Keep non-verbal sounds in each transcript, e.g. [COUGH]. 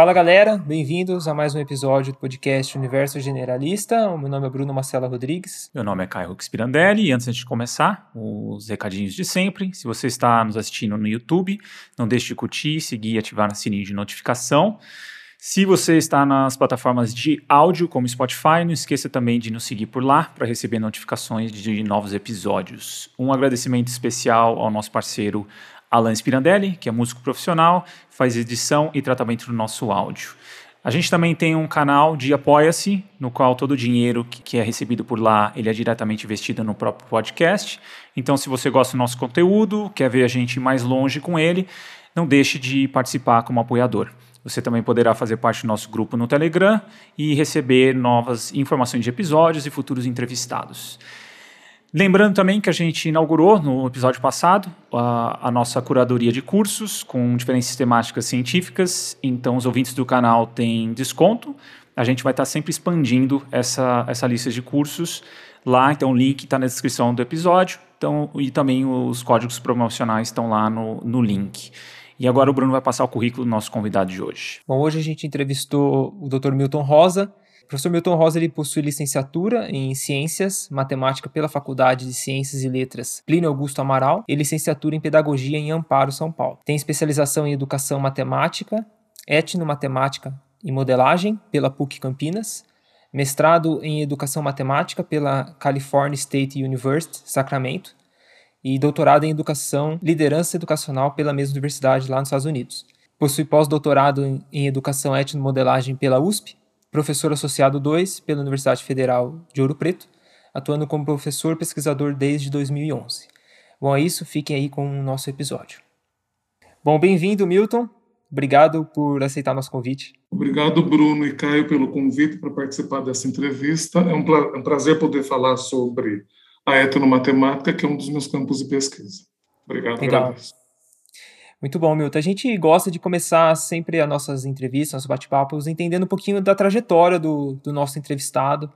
Fala galera, bem-vindos a mais um episódio do podcast Universo Generalista. O meu nome é Bruno Marcela Rodrigues. Meu nome é Caio Rux Pirandelli e antes de começar, os recadinhos de sempre. Se você está nos assistindo no YouTube, não deixe de curtir, seguir e ativar o sininho de notificação. Se você está nas plataformas de áudio, como Spotify, não esqueça também de nos seguir por lá para receber notificações de novos episódios. Um agradecimento especial ao nosso parceiro Alan Spirandelli, que é músico profissional, faz edição e tratamento do nosso áudio. A gente também tem um canal de Apoia-se, no qual todo o dinheiro que é recebido por lá, ele é diretamente investido no próprio podcast. Então, se você gosta do nosso conteúdo, quer ver a gente mais longe com ele, não deixe de participar como apoiador. Você também poderá fazer parte do nosso grupo no Telegram e receber novas informações de episódios e futuros entrevistados. Lembrando também que a gente inaugurou no episódio passado a, a, nossa curadoria de cursos com diferentes temáticas científicas, então os ouvintes do canal têm desconto. A gente vai estar sempre expandindo essa, essa lista de cursos lá, então o link está na descrição do episódio então, e também os códigos promocionais estão lá no, no link. E agora o Bruno vai passar o currículo do nosso convidado de hoje. Bom, hoje a gente entrevistou o Dr. Milton Rosa, professor Milton Rosa ele possui licenciatura em Ciências, Matemática pela Faculdade de Ciências e Letras Plínio Augusto Amaral e licenciatura em Pedagogia em Amparo, São Paulo. Tem especialização em Educação Matemática, Etnomatemática e Modelagem pela PUC Campinas, mestrado em Educação Matemática pela California State University, Sacramento, e doutorado em Educação Liderança Educacional pela mesma universidade lá nos Estados Unidos. Possui pós-doutorado em Educação Etnomodelagem pela USP professor associado 2 pela Universidade Federal de Ouro Preto, atuando como professor pesquisador desde 2011. Bom, é isso, fiquem aí com o nosso episódio. Bom, bem-vindo, Milton. Obrigado por aceitar nosso convite. Obrigado, Bruno e Caio, pelo convite para participar dessa entrevista. É um, é um prazer poder falar sobre a etnomatemática, que é um dos meus campos de pesquisa. Obrigado, Legal. Agradeço. Muito bom, Milton. A gente gosta de começar sempre as nossas entrevistas, nossos bate-papos, entendendo um pouquinho da trajetória do, do nosso entrevistado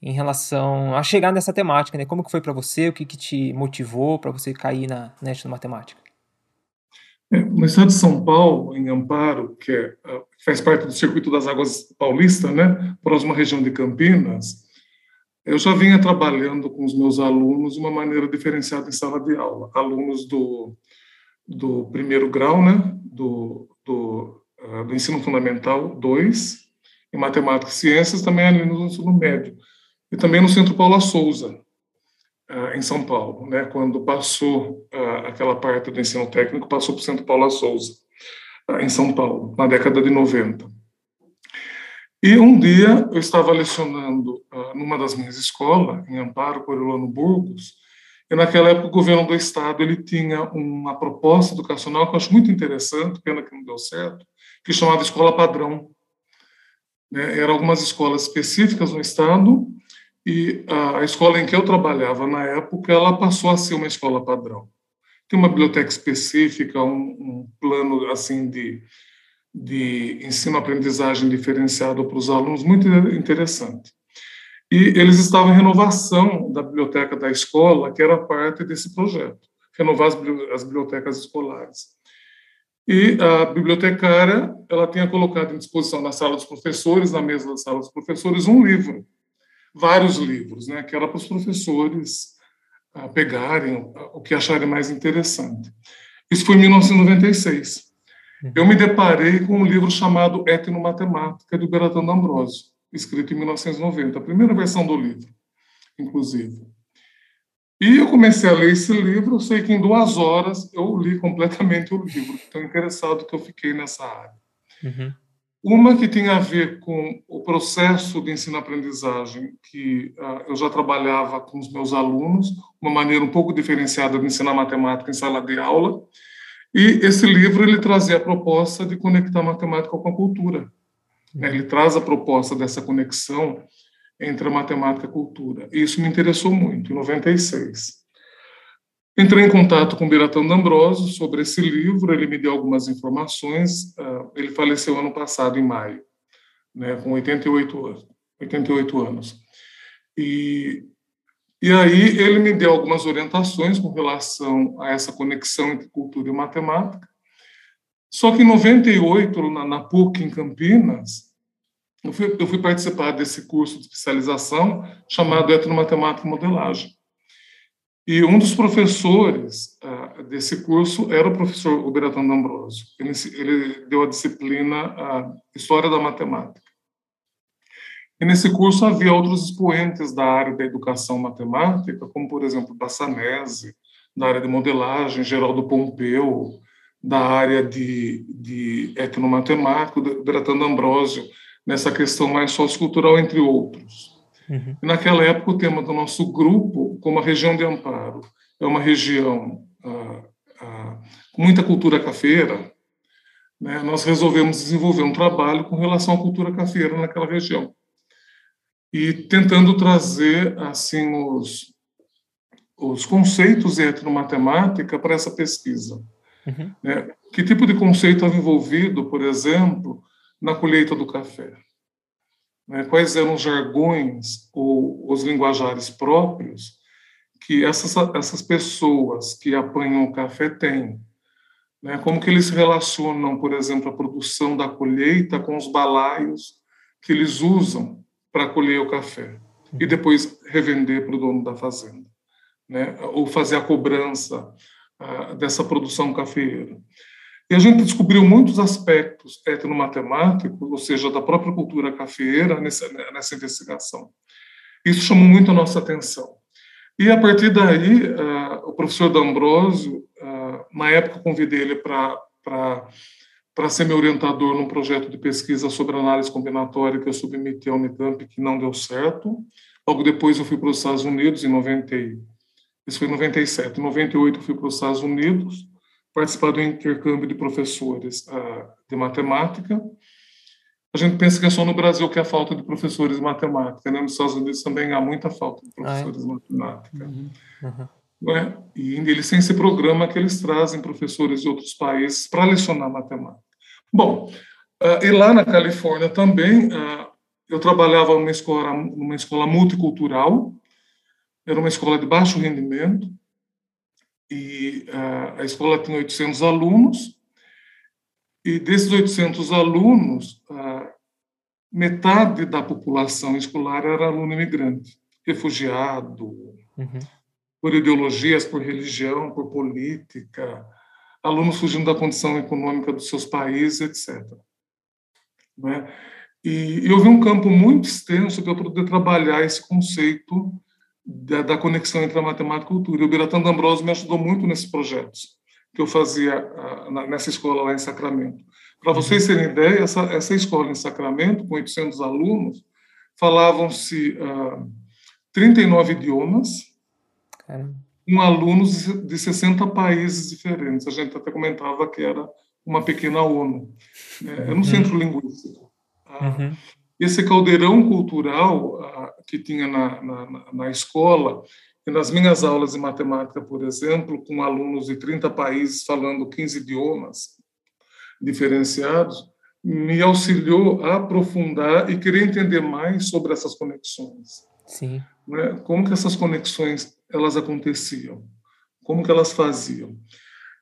em relação a chegar nessa temática, né? Como que foi para você, o que, que te motivou para você cair na net matemática? É, no estado de São Paulo, em Amparo, que é, ah, faz parte do Circuito das Águas Paulista, né, próxima região de Campinas, eu já vinha trabalhando com os meus alunos de uma maneira diferenciada em sala de aula. Alunos do do primeiro grau, né, do, do, uh, do ensino fundamental 2, em matemática e ciências, também ali no ensino médio. E também no Centro Paula Souza, uh, em São Paulo, né, quando passou uh, aquela parte do ensino técnico, passou para o Centro Paula Souza, em São Paulo, na década de 90. E um dia eu estava lecionando numa das minhas escolas, em Amparo, Coriolano Burgos, e naquela época o governo do estado ele tinha uma proposta educacional que eu acho muito interessante, pena que não deu certo, que chamava Escola Padrão. Né? Eram algumas escolas específicas no estado e a escola em que eu trabalhava na época ela passou a ser uma escola padrão. Tem uma biblioteca específica, um, um plano assim de de ensino-aprendizagem diferenciado para os alunos muito interessante. E eles estavam em renovação da biblioteca da escola, que era parte desse projeto, renovar as, as bibliotecas escolares. E a bibliotecária, ela tinha colocado em disposição na sala dos professores, na mesa da sala dos professores, um livro, vários livros, né, que era para os professores uh, pegarem o que acharem mais interessante. Isso foi em 1996. Uhum. Eu me deparei com um livro chamado Etnomatemática, do Bertrand Ambrosio escrito em 1990, a primeira versão do livro, inclusive. E eu comecei a ler esse livro, sei que em duas horas eu li completamente o livro, tão interessado que eu fiquei nessa área. Uhum. Uma que tem a ver com o processo de ensino-aprendizagem, que uh, eu já trabalhava com os meus alunos, uma maneira um pouco diferenciada de ensinar matemática em sala de aula, e esse livro ele trazia a proposta de conectar matemática com a cultura. Né? Ele traz a proposta dessa conexão entre a matemática e a cultura. E isso me interessou muito, em 96. Entrei em contato com Biratão D'Ambrosio sobre esse livro, ele me deu algumas informações. Ah, ele faleceu ano passado, em maio, né, com 88 anos. 88 anos. E, e aí ele me deu algumas orientações com relação a essa conexão entre cultura e matemática. Só que em 98, na, na PUC, em Campinas, eu fui, eu fui participar desse curso de especialização chamado Etnomatemática e Modelagem. E um dos professores uh, desse curso era o professor Uberatan D'Ambrosio. Ele, ele, deu a disciplina uh, História da Matemática. E nesse curso havia outros expoentes da área da educação matemática, como, por exemplo, Bassanese, da área de modelagem, Geraldo Pompeu, da área de, de etnomatemática, Uberatan D'Ambrosio, nessa questão mais sociocultural, entre outros. Uhum. Naquela época, o tema do nosso grupo, como a região de Amparo, é uma região ah, ah, com muita cultura cafeira, né, nós resolvemos desenvolver um trabalho com relação à cultura cafeira naquela região. E tentando trazer assim os, os conceitos de etnomatemática para essa pesquisa. Uhum. Né? Que tipo de conceito estava envolvido, por exemplo, na colheita do café? né, quais eram os jargões ou os linguajares próprios que essas, essas pessoas que apanham o café têm. Né, como que eles relacionam, por exemplo, a produção da colheita com os balaios que eles usam para colher o café e depois revender para o dono da fazenda, né, ou fazer a cobrança dessa produção cafeeira. E a gente descobriu muitos aspectos etnomatemáticos, ou seja, da própria cultura cafeeira, nessa, nessa investigação. Isso chamou muito a nossa atenção. E, a partir daí, o professor D'Ambrosio, na época, convidei ele para ser meu orientador num projeto de pesquisa sobre análise combinatória que eu submeti ao Unicamp, que não deu certo. Logo depois eu fui para os Estados Unidos, em 90, isso foi em 97. Em 98 eu fui para os Estados Unidos, participar do intercâmbio de professores uh, de matemática. A gente pensa que é só no Brasil que há falta de professores de matemática, né? Nos Estados Unidos também há muita falta de professores ah, é? de matemática. Uhum, uhum. Né? E eles têm esse programa que eles trazem professores de outros países para lecionar matemática. Bom, uh, e lá na Califórnia também uh, eu trabalhava numa escola, numa escola multicultural, era uma escola de baixo rendimento, e a, a escola tinha 800 alunos, e desses 800 alunos, metade da população escolar era aluno imigrante, refugiado, uhum. por ideologias, por religião, por política, alunos fugindo da condição econômica dos seus países, etc. Né? E, e houve um campo muito extenso para eu poder trabalhar esse conceito da, da, conexão entre a matemática e a cultura. E o Biratan D'Ambrosio me ajudou muito nesses projetos que eu fazia uh, nessa escola lá em Sacramento. Para vocês terem ideia, essa, essa escola em Sacramento, com 800 alunos, falavam-se uh, 39 idiomas, Caramba. com alunos de 60 países diferentes. A gente até comentava que era uma pequena ONU. Era um uhum. centro linguístico. Uh, uhum esse caldeirão cultural ah, que tinha na, na, na, escola, e nas minhas aulas de matemática, por exemplo, com alunos de 30 países falando 15 idiomas diferenciados, me auxiliou a aprofundar e querer entender mais sobre essas conexões. Sim. Né? Como que essas conexões elas aconteciam? Como que elas faziam?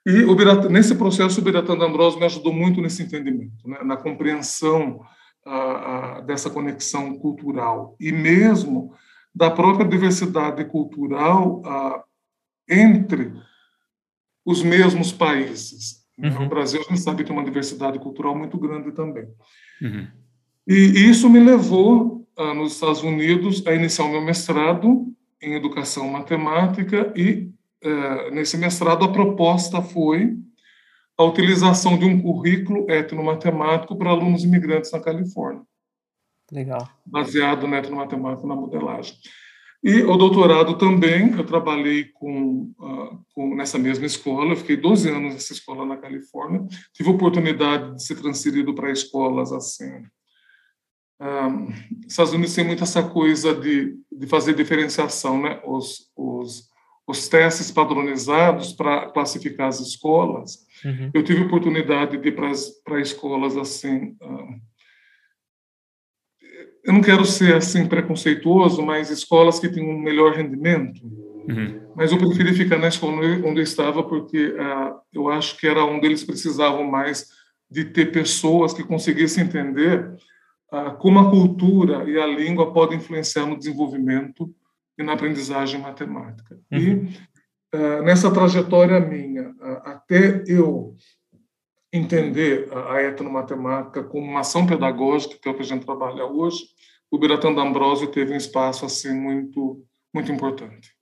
E nesse processo, o Biratan D'Ambrosio me ajudou muito nesse entendimento, né? na compreensão dessa conexão cultural e mesmo da própria diversidade cultural entre os mesmos países. Né? Uhum. O Brasil, a gente sabe tem uma diversidade cultural muito grande também. Uhum. E isso me levou, nos Estados Unidos, a iniciar o meu mestrado em Educação Matemática e, eh, nesse mestrado, a proposta foi a utilização de um currículo etnomatemático para alunos imigrantes na Califórnia. Legal. Baseado no etnomatemático na modelagem. E o doutorado também, eu trabalhei com, uh, com, nessa mesma escola, eu fiquei 12 anos nessa escola na Califórnia, tive a oportunidade de ser transferido para escolas assim. Um, Estados Unidos tem muito essa coisa de, de fazer diferenciação, né? Os, os, os testes padronizados para classificar as escolas, Uhum. Eu tive oportunidade de ir para escolas assim. Uh, eu não quero ser assim preconceituoso, mas escolas que têm um melhor rendimento. Uhum. Mas eu preferi ficar na escola onde eu estava porque uh, eu acho que era onde eles precisavam mais de ter pessoas que conseguissem entender ah, como a cultura e a língua podem influenciar no desenvolvimento e na aprendizagem matemática. Uhum. E ah, nessa trajetória minha, ah, até eu entender a etnomatemática como uma ação pedagógica, que é o que a gente trabalha hoje, o Biratan D'Ambrosio teve um espaço assim muito muito importante,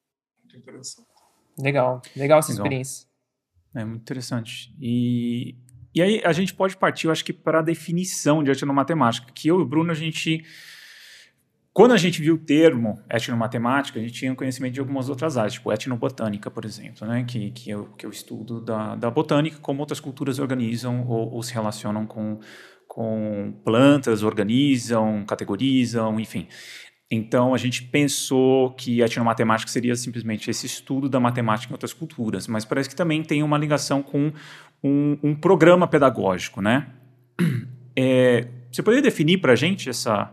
muito interessante. Legal, legal essa legal. experiência. É muito interessante. E e aí a gente pode partir, eu acho que, para a definição de etnomatemática, que eu e o Bruno, a gente. Quando a gente viu o termo etnomatemática, a gente tinha conhecimento de algumas outras áreas, tipo etnobotânica, por exemplo, né? que, que, é, o, que é estudo da, da botânica, como outras culturas organizam ou, ou se relacionam com, com plantas, organizam, categorizam, enfim. Então, a gente pensou que etnomatemática seria simplesmente esse estudo da matemática em outras culturas, mas parece que também tem uma ligação com um, um programa pedagógico, né? É, você poderia definir para a gente essa,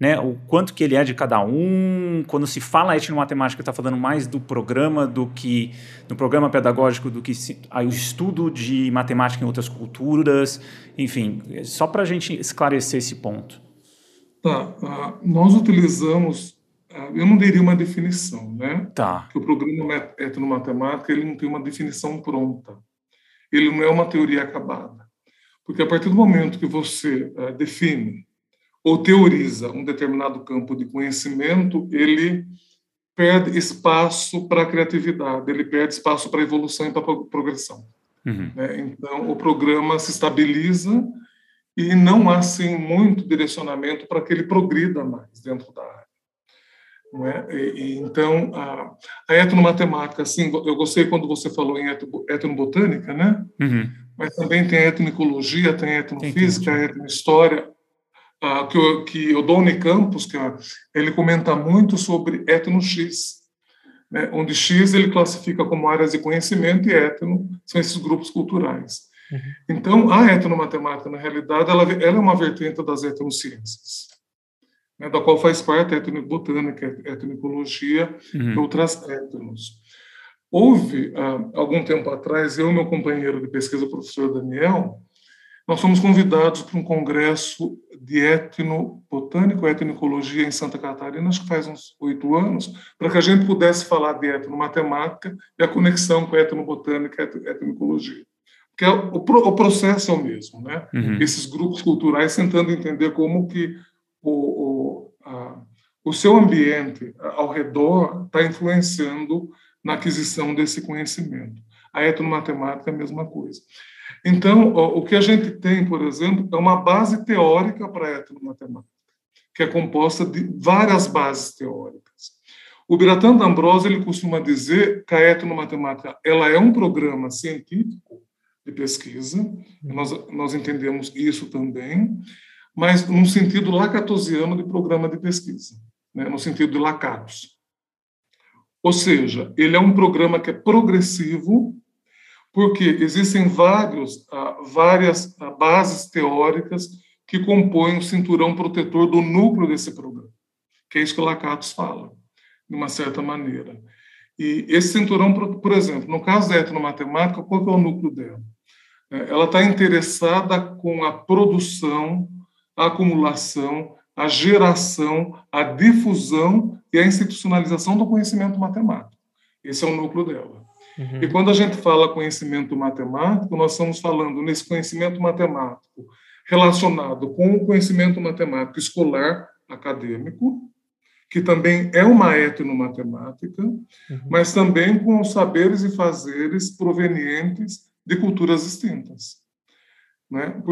né, o quanto que ele é de cada um? Quando se fala etnomatemática, está falando mais do programa do que do programa pedagógico do que aí, o estudo de matemática em outras culturas, enfim, só para a gente esclarecer esse ponto. Tá, uh, nós utilizamos, uh, eu não diria uma definição, né? Tá. Que o programa etnomatemática ele não tem uma definição pronta ele não é uma teoria acabada. Porque a partir do momento que você uh, define ou teoriza um determinado campo de conhecimento, ele perde espaço para a criatividade, ele perde espaço para a evolução e para a progressão. Uhum. Né? Então, o programa se estabiliza e não há, assim, muito direcionamento para que ele progrida mais dentro da área. Não é? E, e, então, a, a etnomatemática, assim, eu gostei quando você falou em etnobotânica, né? Uhum. Mas também tem etnoecologia, tem etnofísica, tem etnohistória, uh, que, eu, que o Doni Campos, que ele comenta muito sobre etno-X, né? onde X ele classifica como áreas de conhecimento e etno são esses grupos culturais. Uhum. Então, a etnomatemática, na realidade, ela, ela é uma vertente das etnociências né, da qual faz parte a etnobotânica, a etnicologia uhum. e outras etnos. Houve, há algum tempo atrás, eu e meu companheiro de pesquisa, o professor Daniel, nós fomos convidados para um congresso de etnobotânico, etnicologia em Santa Catarina, acho que faz uns oito anos, para que a gente pudesse falar de etnomatemática e a conexão com a etnobotânica e a etnicologia. Porque é o, o, processo é o mesmo, né? Uhum. Esses grupos culturais tentando entender como que o, o, a, o seu ambiente ao redor está influenciando na aquisição desse conhecimento. A etnomatemática é a mesma coisa. Então, o que a gente tem, por exemplo, é uma base teórica para a etnomatemática, que é composta de várias bases teóricas. O Biratan D'Ambrosio ele costuma dizer que a etnomatemática ela é um programa científico de pesquisa, nós, nós entendemos isso também, mas num sentido lacatosiano de programa de pesquisa, né, no sentido de lacatos. Ou seja, ele é um programa que é progressivo, porque existem vários, ah, várias ah, bases teóricas que compõem o cinturão protetor do núcleo desse programa, que é isso que o Lacatos fala, de uma certa maneira. E esse cinturão, por exemplo, no caso da etnomatemática, qual é o núcleo dela? É, ela está interessada com a produção a acumulação, a geração, a difusão e a institucionalização do conhecimento matemático. Esse é o núcleo dela. Uhum. E quando a gente fala conhecimento matemático, nós estamos falando nesse conhecimento matemático relacionado com o conhecimento matemático escolar acadêmico, que também é uma etnomatemática, uhum. mas também com os saberes e fazeres provenientes de culturas distintas. Né?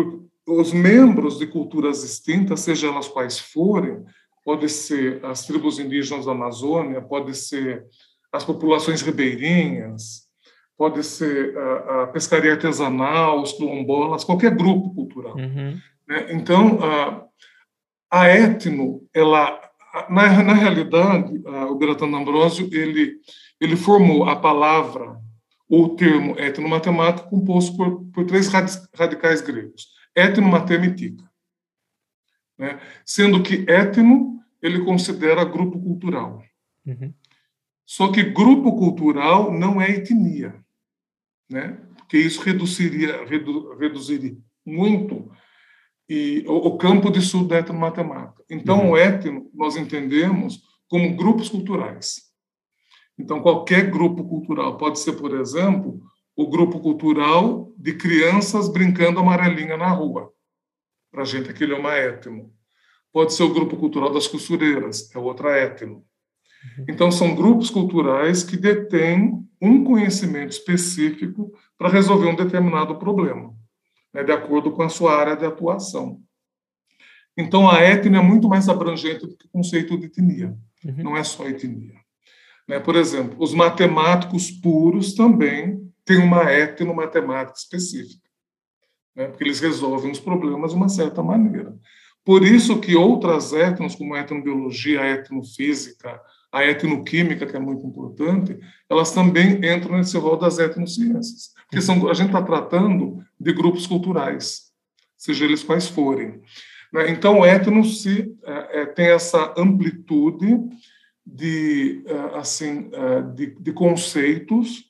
os membros de culturas distintas, seja elas quais forem, pode ser as tribos indígenas da Amazônia, pode ser as populações ribeirinhas, pode ser a, a pescaria artesanal, os quilombolas, qualquer grupo cultural. Uhum. Né? Então, a, a etno, ela, na, na realidade, a, o Bertano Ambrosio, ele, ele formou a palavra, ou o termo etnomatemático, composto por, por três radicais gregos etnomatermitica. Né? Sendo que etno ele considera grupo cultural. Uhum. Só que grupo cultural não é etnia, né? porque isso reduziria, redu, reduziria muito e o, o campo de estudo da etnomatemática. Então, uhum. o etno nós entendemos como grupos culturais. Então, qualquer grupo cultural pode ser, por exemplo, o grupo cultural de crianças brincando amarelinha na rua. Para a gente, aquilo é uma etno. Pode ser o grupo cultural das costureiras, é outra etno. Uhum. Então, são grupos culturais que detêm um conhecimento específico para resolver um determinado problema, né, de acordo com a sua área de atuação. Então, a etnia é muito mais abrangente do que o conceito de etnia. Uhum. Não é só etnia. Né? Por exemplo, os matemáticos puros também têm uma etnomatemática específica, né? porque eles resolvem os problemas de uma certa maneira. Por isso que outras etnos, como a etnobiologia, a etnofísica, a etnoquímica, que é muito importante, elas também entram nesse rol das etnociências. Porque são, a gente está tratando de grupos culturais, seja eles quais forem. Né? Então, o etno se, é, é, tem essa amplitude de, é, assim, é, de, de conceitos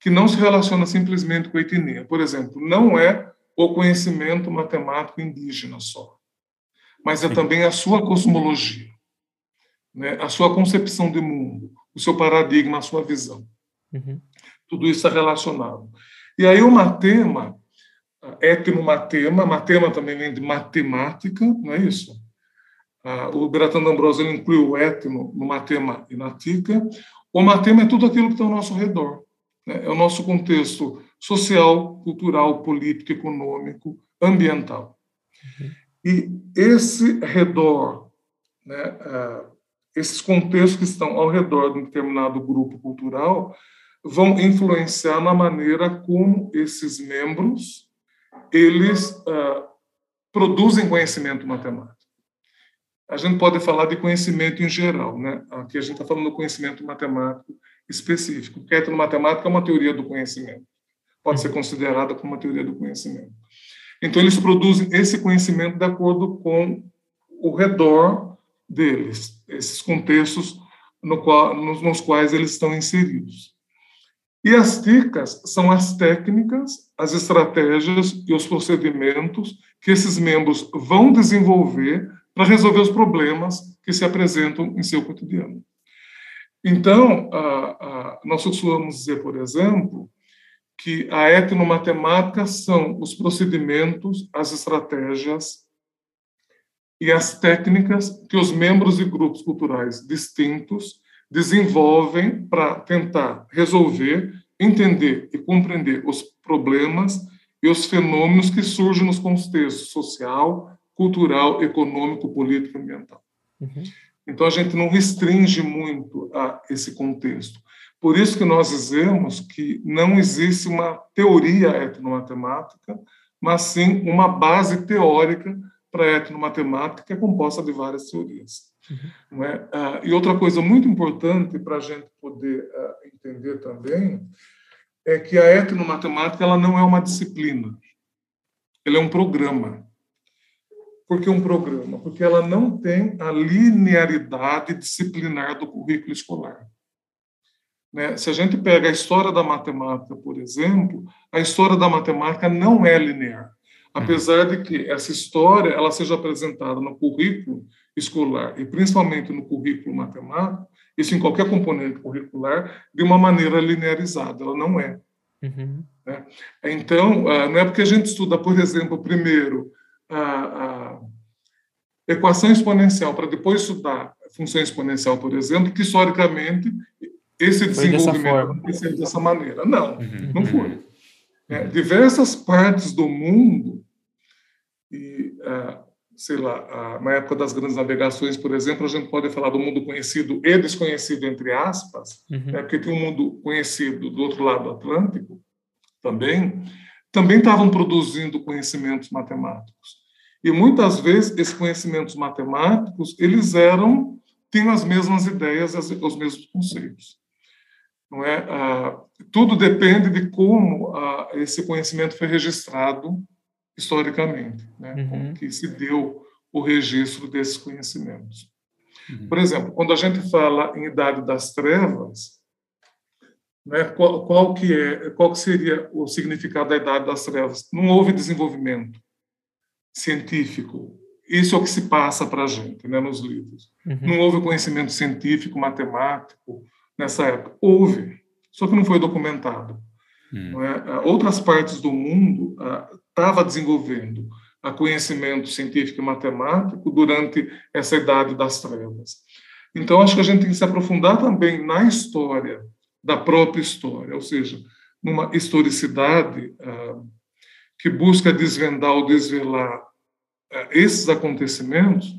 que não se relaciona simplesmente com a etnia. Por exemplo, não é o conhecimento matemático indígena só, mas é também a sua cosmologia né, a sua concepção de mundo, o seu paradigma, a sua visão. Uhum. Tudo isso é relacionado. E aí o matema, etnomatema, matema também vem de matemática, não é isso? O Bertrand Ambrosio inclui o etno no matema e natica. O matema é tudo aquilo que está ao nosso redor. Né? É o nosso contexto social, cultural, político, econômico, ambiental. Uhum. E esse redor né, esses contextos que estão ao redor de um determinado grupo cultural vão influenciar na maneira como esses membros eles uh, produzem conhecimento matemático. A gente pode falar de conhecimento em geral, né? Aqui a gente está falando do conhecimento matemático específico. Porque a matemática é uma teoria do conhecimento. Pode ser considerada como uma teoria do conhecimento. Então, eles produzem esse conhecimento de acordo com o redor deles, esses contextos no qual, nos, nos quais eles estão inseridos. E as TICAs são as técnicas, as estratégias e os procedimentos que esses membros vão desenvolver para resolver os problemas que se apresentam em seu cotidiano. Então, nós costumamos dizer, por exemplo, que a etnomatemática são os procedimentos, as estratégias, e as técnicas que os membros de grupos culturais distintos desenvolvem para tentar resolver, entender e compreender os problemas e os fenômenos que surgem nos contextos social, cultural, econômico, político e ambiental. Uhum. Então, a gente não restringe muito a esse contexto. Por isso que nós dizemos que não existe uma teoria etnomatemática, mas sim uma base teórica para a etnomatemática, que é composta de várias teorias. Uhum. Não é? Ah, e outra coisa muito importante para a gente poder ah, entender também é que a etnomatemática ela não é uma disciplina, ela é um programa. Por que um programa? Porque ela não tem a linearidade disciplinar do currículo escolar. Né? Se a gente pega a história da matemática, por exemplo, a história da matemática não é linear apesar de que essa história ela seja apresentada no currículo escolar e principalmente no currículo matemático, isso em qualquer componente curricular, de uma maneira linearizada, ela não é. Uhum. Né? Então, ah, não é porque a gente estuda, por exemplo, primeiro a, a equação exponencial para depois estudar função exponencial, por exemplo, que historicamente esse desenvolvimento aconteceu dessa maneira. Não, uhum. não foi. É, diversas partes do mundo e, ah, sei lá, na época das grandes navegações, por exemplo, a gente pode falar do mundo conhecido e desconhecido, entre aspas, uhum. né, porque tem um mundo conhecido do outro lado do Atlântico também, também estavam produzindo conhecimentos matemáticos. E muitas vezes esses conhecimentos matemáticos, eles eram, tinham as mesmas ideias, os mesmos conceitos. Não é? Ah, tudo depende de como ah, esse conhecimento foi registrado historicamente, né? Uhum. como que se deu o registro desses conhecimentos. Uhum. Por exemplo, quando a gente fala em idade das trevas, né, qual, qual, que é, qual que seria o significado da idade das trevas? Não houve desenvolvimento científico. Isso é o que se passa para a gente né, nos livros. Uhum. Não houve conhecimento científico, matemático nessa época. Houve, só que não foi documentado. Uhum. É? Outras partes do mundo estavam uh, desenvolvendo a conhecimento científico e matemático durante essa idade das trevas. Então, acho que a gente tem que se aprofundar também na história, da própria história, ou seja, numa historicidade uh, que busca desvendar ou desvelar uh, esses acontecimentos,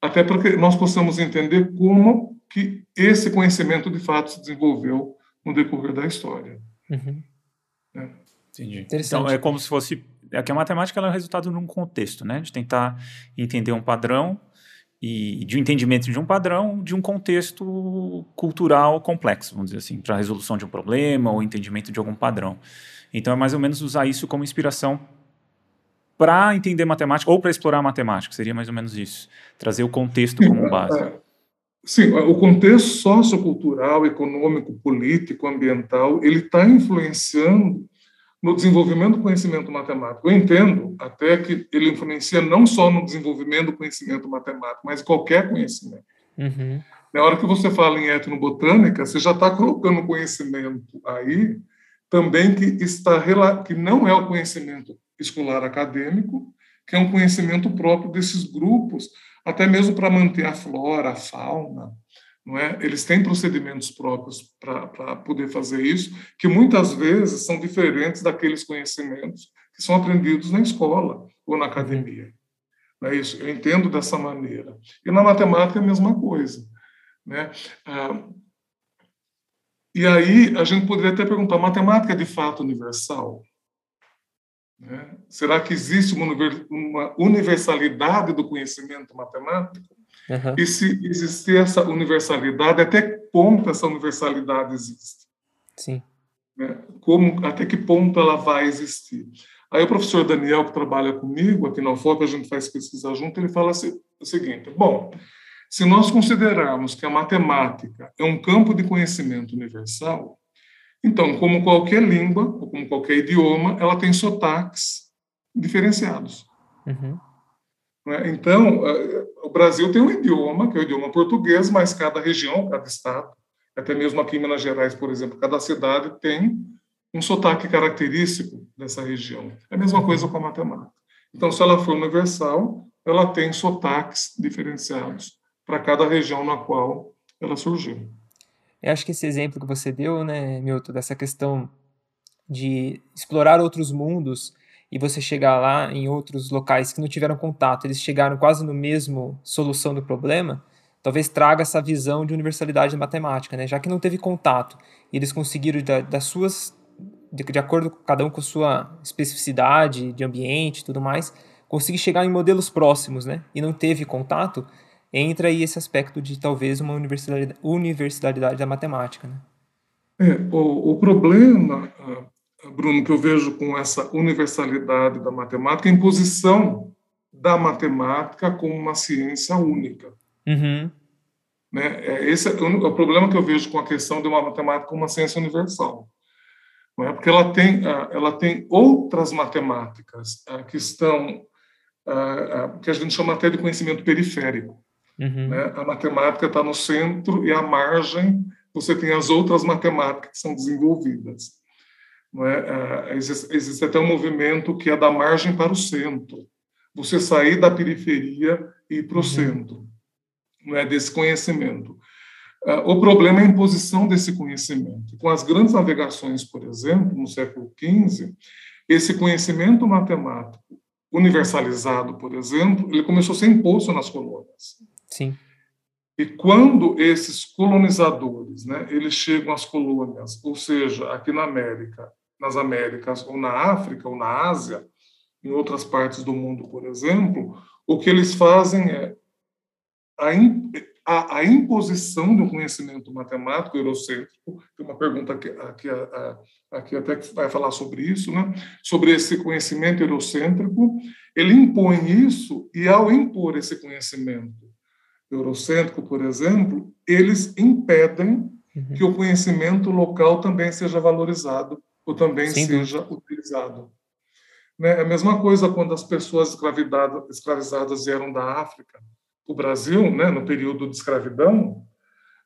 até para que nós possamos entender como que esse conhecimento de fato se desenvolveu no decorrer da história. Uhum. É. Entendi. Então, é como se fosse é que a matemática é o resultado de um contexto, né? De tentar entender um padrão e de um entendimento de um padrão de um contexto cultural complexo, vamos dizer assim, para a resolução de um problema ou entendimento de algum padrão. Então é mais ou menos usar isso como inspiração para entender matemática ou para explorar matemática, seria mais ou menos isso, trazer o contexto como base. É. Sim, o contexto sociocultural, econômico, político, ambiental, ele está influenciando no desenvolvimento do conhecimento matemático. Eu entendo até que ele influencia não só no desenvolvimento do conhecimento matemático, mas qualquer conhecimento. Uhum. Na hora que você fala em etnobotânica, você já está colocando conhecimento aí também que está que não é o conhecimento escolar acadêmico, que é um conhecimento próprio desses grupos, até mesmo para manter a flora, a fauna, não é? Eles têm procedimentos próprios para poder fazer isso, que muitas vezes são diferentes daqueles conhecimentos que são aprendidos na escola ou na academia. Não é isso? Eu entendo dessa maneira. E na matemática é a mesma coisa. Né? Ah, e aí a gente poderia até perguntar: matemática é de fato universal? Né? Será que existe uma universalidade do conhecimento matemático? Uhum. E se existir essa universalidade, até que ponto essa universalidade existe? Sim. Né? Como, até que ponto ela vai existir? Aí o professor Daniel, que trabalha comigo aqui na UFOP, a gente faz pesquisa junto, ele fala assim, o seguinte, bom, se nós considerarmos que a matemática é um campo de conhecimento universal, então, como qualquer língua, ou como qualquer idioma, ela tem sotaques diferenciados. Uhum. Né? Então, o Brasil tem um idioma, que é o idioma português, mas cada região, cada estado, até mesmo aqui em Minas Gerais, por exemplo, cada cidade tem um sotaque característico dessa região. É a mesma coisa com a matemática. Então, se ela for universal, ela tem sotaques diferenciados para cada região na qual ela surgiu. Eu acho que esse exemplo que você deu, né, Milton, dessa questão de explorar outros mundos e você chegar lá em outros locais que não tiveram contato, eles chegaram quase no mesmo solução do problema, talvez traga essa visão de universalidade da matemática, né? Já que não teve contato e eles conseguiram da, das suas de, de, acordo cada um com sua especificidade de ambiente e tudo mais, conseguir chegar em modelos próximos, né? E não teve contato, entra aí esse aspecto de talvez uma universalidade, universalidade da matemática, né? É, o, o problema ah, Bruno, que eu vejo com essa universalidade da matemática, a imposição da matemática como uma ciência única. Uhum. Né? É, esse é o, o, problema que eu vejo com a questão de uma matemática como uma ciência universal. Não é? Porque ela tem, ela tem outras matemáticas que estão, que a gente chama até de conhecimento periférico. Uhum. Né? A matemática está no centro e à margem você tem as outras matemáticas que são desenvolvidas. Não é? existe, existe até um movimento que é da margem para o centro. Você sair da periferia e ir para o uhum. centro, não é desse conhecimento. O problema é a imposição desse conhecimento. Com as grandes navegações, por exemplo, no século XV, esse conhecimento matemático universalizado, por exemplo, ele começou a ser imposto nas colônias. Sim. E quando esses colonizadores, né, eles chegam às colônias, ou seja, aqui na América, nas Américas, ou na África, ou na Ásia, em outras partes do mundo, por exemplo, o que eles fazem é a, a, a imposição do conhecimento matemático eurocêntrico. Tem uma pergunta aqui, aqui, aqui até que vai falar sobre isso, né? sobre esse conhecimento eurocêntrico. Ele impõe isso, e ao impor esse conhecimento eurocêntrico, por exemplo, eles impedem uhum. que o conhecimento local também seja valorizado ou também Sim. seja utilizado. Né? É a mesma coisa quando as pessoas escravizadas vieram da África o Brasil, né, no período de escravidão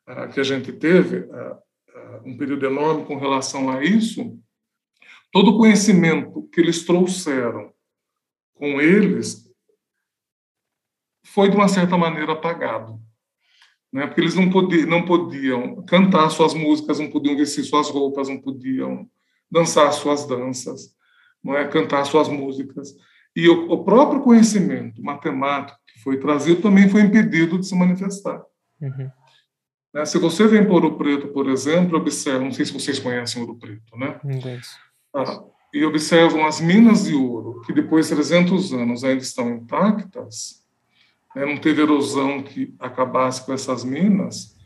uh, que a gente teve, uh, uh, um período enorme com relação a isso, todo o conhecimento que eles trouxeram com eles foi, de uma certa maneira, apagado. Né? Porque eles não, podiam, não podiam cantar suas músicas, não podiam vestir suas roupas, não podiam dançar suas danças, não é? cantar suas músicas. E o, o próprio conhecimento matemático que foi trazido também foi impedido de se manifestar. Uhum. Né? Se você vem para Ouro Preto, por exemplo, observa, não sei se vocês conhecem Ouro Preto, né? Ah, e observam as minas de ouro, que depois de 300 anos ainda estão intactas, né? não teve erosão que acabasse com essas minas.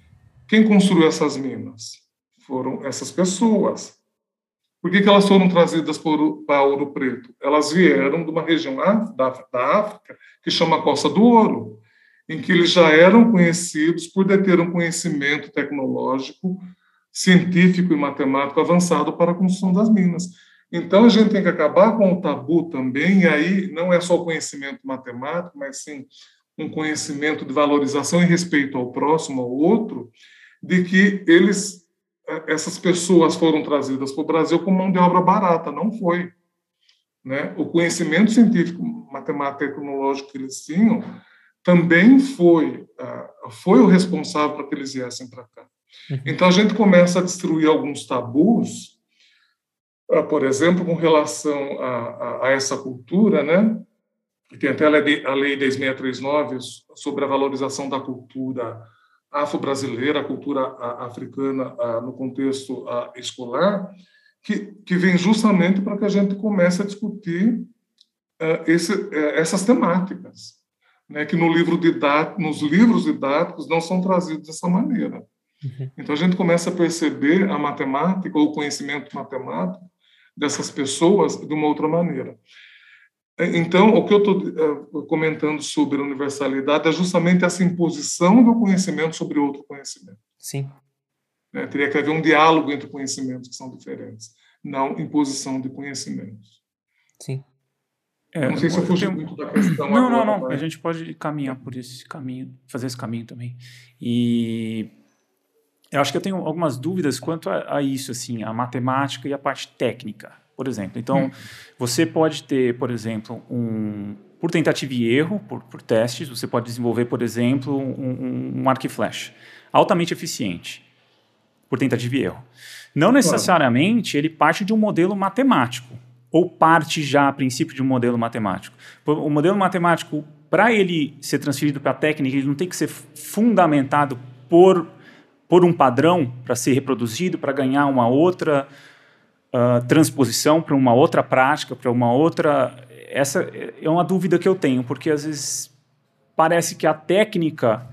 Quem construiu essas minas? Foram essas pessoas. Por que, que elas foram trazidas para Ouro Preto? Elas vieram de uma região da, da África que chama Costa do Ouro, em que eles já eram conhecidos por deter um conhecimento tecnológico, científico e matemático avançado para a construção das minas. Então, a gente tem que acabar com o tabu também, e aí não é só o conhecimento matemático, mas sim um conhecimento de valorização e respeito ao próximo, ao outro, de que eles essas pessoas foram trazidas para o Brasil como mão de obra barata, não foi. Né? O conhecimento científico, matemático e tecnológico que eles tinham também foi, uh, foi o responsável para que eles viessem para cá. Uhum. Então, a gente começa a destruir alguns tabus, uh, por exemplo, com relação a, a, a, essa cultura, né? Tem até a lei, a lei 10.639 sobre a valorização da cultura afro-brasileira, a cultura africana no contexto escolar, que, que vem justamente para que a gente comece a discutir eh, esse, eh, essas temáticas, né, que no livro didático, nos livros didáticos não são trazidos dessa maneira. Uhum. Então a gente começa a perceber a matemática ou o conhecimento matemático dessas pessoas de uma outra maneira. Então, o que eu estou uh, comentando sobre a universalidade é justamente essa imposição do conhecimento sobre outro conhecimento. Sim. Né? Teria que haver um diálogo entre conhecimentos que são diferentes, não imposição de conhecimentos. Sim. É, não sei se eu fugi tenho... muito da questão. Não, agora, não, não. Mas... A gente pode caminhar por esse caminho, fazer esse caminho também. E eu acho que eu tenho algumas dúvidas quanto a, a isso, assim, a matemática e a parte técnica por exemplo. Então, hum. você pode ter, por exemplo, um por tentativa e erro, por, por testes, você pode desenvolver, por exemplo, um, um arco e flecha altamente eficiente, por tentativa e erro. Não necessariamente ele parte de um modelo matemático, ou parte já a princípio de um modelo matemático. O modelo matemático, para ele ser transferido para a técnica, ele não tem que ser fundamentado por, por um padrão para ser reproduzido, para ganhar uma outra transposição para uma outra prática, para uma outra. Essa é uma dúvida que eu tenho, porque às vezes parece que a técnica,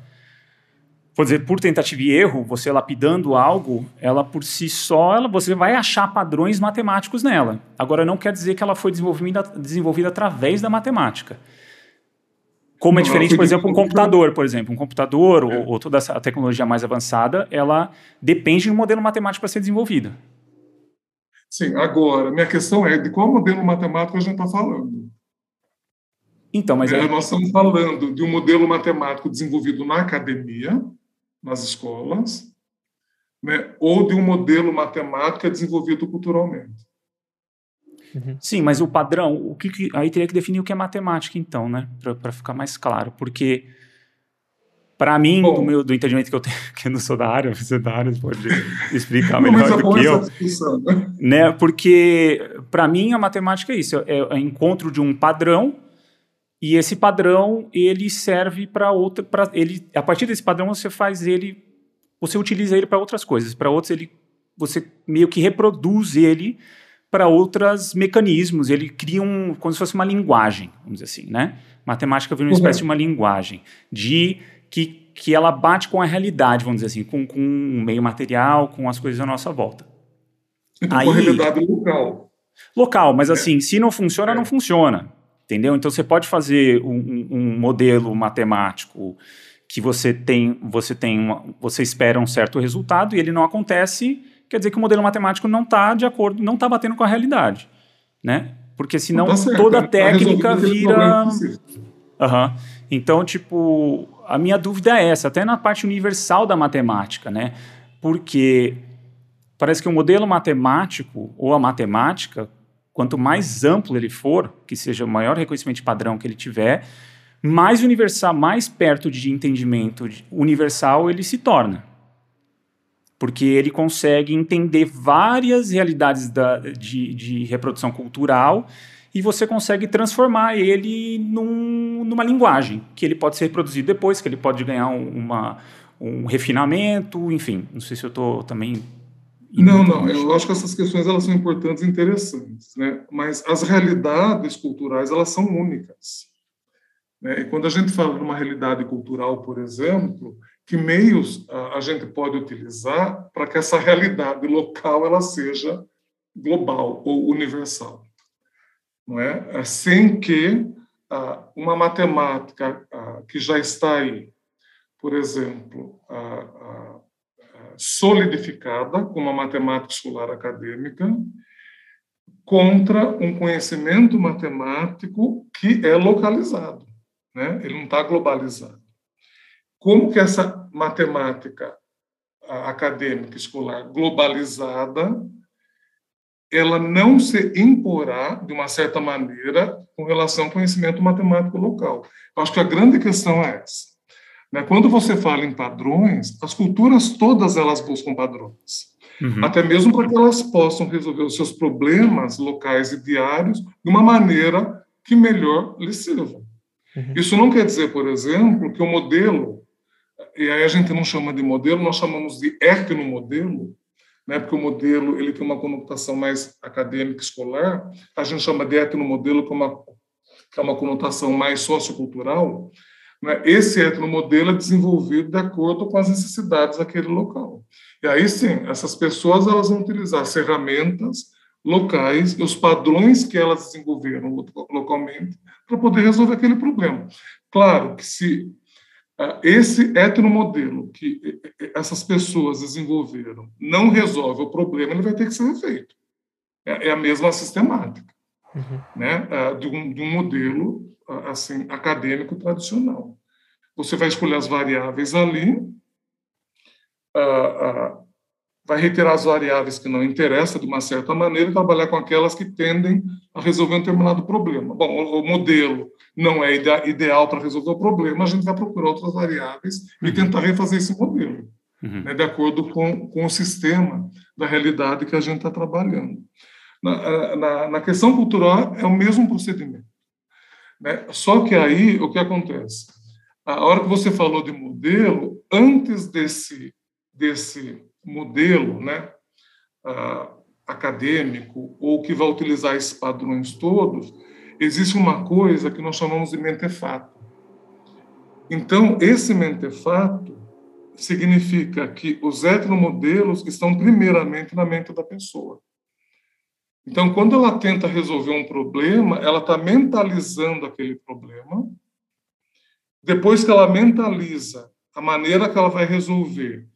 por dizer, por tentativa e erro, você lapidando algo, ela por si só, ela, você vai achar padrões matemáticos nela. Agora, não quer dizer que ela foi desenvolvida, desenvolvida através da matemática. Como é diferente, por exemplo, um computador, por exemplo. Um computador é. ou, ou, toda essa tecnologia mais avançada, ela depende de um modelo matemático para ser desenvolvida. Sim, agora, minha questão é de qual modelo matemático a gente está falando. Então, mas é, Nós estamos falando de um modelo matemático desenvolvido na academia, nas escolas, né, ou de um modelo matemático desenvolvido culturalmente. Uhum. Sim, mas o padrão, o que, que, aí teria que definir o que é matemática, então, né, para ficar mais claro, porque para mim, Bom, do, meu, do entendimento que eu tenho, [LAUGHS] que eu não sou da área, você é da área, pode explicar melhor do que eu. Né? né? Porque, para mim, a matemática é isso, é, é encontro de um padrão e esse padrão, ele serve para outra... Pra, ele, a partir desse padrão, você faz ele... Você utiliza ele para outras coisas. Para outros, ele, você meio que reproduz ele para outros mecanismos. Ele cria um... Como se fosse uma linguagem, vamos dizer assim, né? Matemática vira uma uhum. espécie de uma linguagem de que, que ela bate com a realidade, vamos dizer assim, com, com o meio material, com as coisas à nossa volta. Então, Aí, com a realidade local. Local, mas é. assim, se não funciona, é. não funciona. Entendeu? Então você pode fazer um, um, modelo matemático que você tem, você tem, uma, você espera um certo resultado e ele não acontece, quer dizer que o modelo matemático não está de acordo, não está batendo com a realidade, né? Porque senão tá toda a técnica vira. Uhum. Então, tipo, a minha dúvida é essa, até na parte universal da matemática, né? Porque parece que o modelo matemático ou a matemática, quanto mais amplo ele for, que seja o maior reconhecimento de padrão que ele tiver, mais universal, mais perto de entendimento universal ele se torna. Porque ele consegue entender várias realidades da, de, de reprodução cultural e você consegue transformar ele num, numa linguagem que ele pode ser reproduzido depois, que ele pode ganhar um, uma, um refinamento, enfim. Não sei se eu estou também não, não. Eu acho que essas questões elas são importantes e interessantes, né? Mas as realidades culturais elas são únicas. Né? E quando a gente fala de uma realidade cultural, por exemplo, que meios a, a gente pode utilizar para que essa realidade local ela seja global ou universal? Não é? Sem que ah, uma matemática ah, que já está aí, por exemplo, ah, solidificada como a matemática escolar acadêmica, contra um conhecimento matemático que é localizado, né? Ele não está globalizado. Como que essa matemática acadêmica escolar globalizada ela não se imporá, de uma certa maneira, com relação ao conhecimento matemático local. Eu acho que a grande questão é essa. Né? Quando você fala em padrões, as culturas todas elas buscam padrões. Uhum. Até mesmo para que elas possam resolver os seus problemas locais e diários de uma maneira que melhor lhes sirva. Uhum. Isso não quer dizer, por exemplo, que o modelo, e aí a gente não chama de modelo, nós chamamos de etnomodelo, né, porque o modelo ele tem uma conotação mais acadêmica escolar, a gente chama de etnomodelo, que é uma, que é uma conotação mais sociocultural. Né? Esse etnomodelo é desenvolvido de acordo com as necessidades daquele local. E aí sim, essas pessoas elas vão utilizar as ferramentas locais e os padrões que elas desenvolveram localmente para poder resolver aquele problema. Claro que se esse etnomodelo que essas pessoas desenvolveram não resolve o problema, ele vai ter que ser refeito. É, é a mesma sistemática, uhum. né? Ah, de um, de um modelo ah, assim acadêmico tradicional. Você vai escolher as variáveis ali, vai retirar as variáveis que não interessam de uma certa maneira e trabalhar com aquelas que tendem a resolver um determinado problema. Bom, o modelo não é ideal para resolver o problema, a gente vai procurar outras variáveis e uhum. tentar refazer esse modelo, uhum. né, de acordo com, com o sistema da realidade que a gente está trabalhando. Na, na, na, questão cultural, é o mesmo procedimento. Né? Só que aí, o que acontece? A hora que você falou de modelo, antes desse, desse modelo né, uh, acadêmico ou que vai utilizar esses padrões todos, existe uma coisa que nós chamamos de mentefato. Então, esse mentefato significa que os heteromodelos estão primeiramente na mente da pessoa. Então, quando ela tenta resolver um problema, ela está mentalizando aquele problema. Depois que ela mentaliza a maneira que ela vai resolver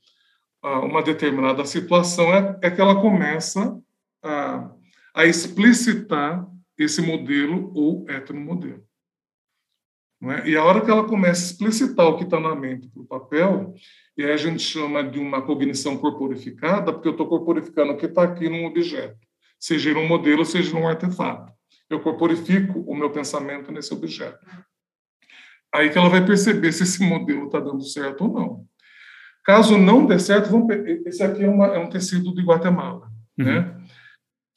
uma determinada situação, é, é que ela começa a, a explicitar esse modelo ou heteromodelo. Não é? E a hora que ela começa a explicitar o que está na mente para o papel, e aí a gente chama de uma cognição corporificada, porque eu estou corporificando o que está aqui num objeto, seja um modelo, seja num artefato. Eu corporifico o meu pensamento nesse objeto. Aí que ela vai perceber se esse modelo está dando certo ou não. Caso não dê certo, vamos, esse aqui é, uma, é um tecido de Guatemala, uhum. né?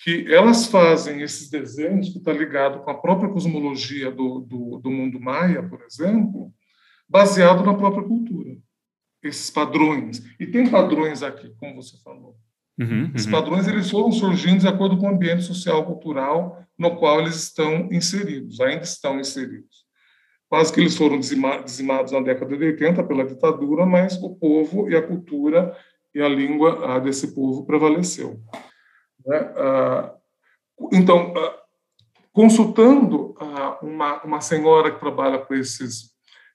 que elas fazem esses desenhos que está ligado com a própria cosmologia do, do, do, mundo maia, por exemplo, baseado na própria cultura. Esses padrões. E tem padrões aqui, como você falou. Uhum, uhum. Esses padrões eles foram surgindo de acordo com o ambiente social cultural no qual eles estão inseridos, ainda estão inseridos. Quase que eles foram dizimados na década de 80 pela ditadura, mas o povo e a cultura e a língua desse povo prevaleceu. Né? Ah, então, ah, consultando ah, uma, uma senhora que trabalha com esses,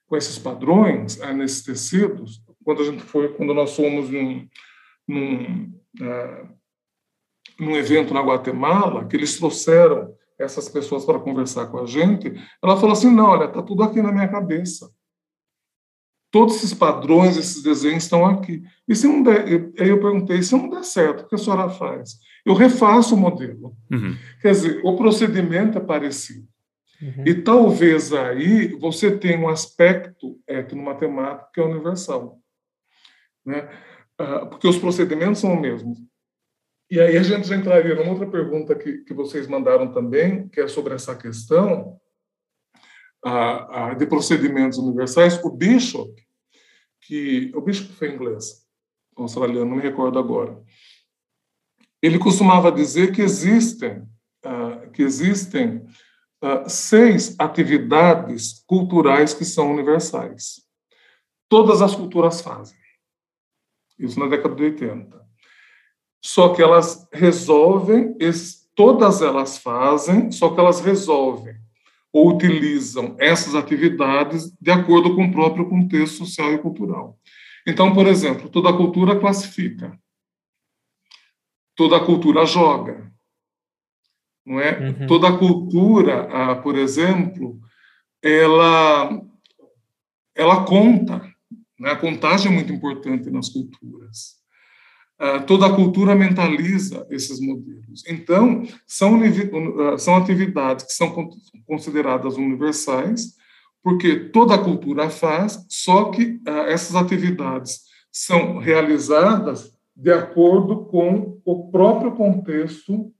com esses padrões nesses tecidos, quando a gente foi, quando nós fomos num, num, num evento na Guatemala, que eles trouxeram essas pessoas para conversar com a gente, ela falou assim: não, olha, está tudo aqui na minha cabeça. Todos esses padrões, esses desenhos estão aqui. E se não der, aí eu perguntei: se não der certo, o que a senhora faz? Eu refaço o modelo. Uhum. Quer dizer, o procedimento é parecido. Uhum. E talvez aí você tenha um aspecto etnomatemático que é universal. Né? Ah, porque os procedimentos são os mesmos. E aí a gente já entraria numa outra pergunta que, que vocês mandaram também, que é sobre essa questão a, a, de procedimentos universais. O Bishop, que o Bishop foi inglês, australiano, não me recordo agora, ele costumava dizer que existem uh, que existem uh, seis atividades culturais que são universais. Todas as culturas fazem. Isso na década de 80. Só que elas resolvem, todas elas fazem, só que elas resolvem ou utilizam essas atividades de acordo com o próprio contexto social e cultural. Então, por exemplo, toda cultura classifica, toda cultura joga, não é? Uhum. Toda cultura, por exemplo, ela ela conta, né? A contagem é muito importante nas culturas. Uh, toda a cultura mentaliza esses modelos. Então, são, uh, são atividades que são consideradas universais, porque toda a cultura faz, só que uh, essas atividades são realizadas de acordo com o próprio contexto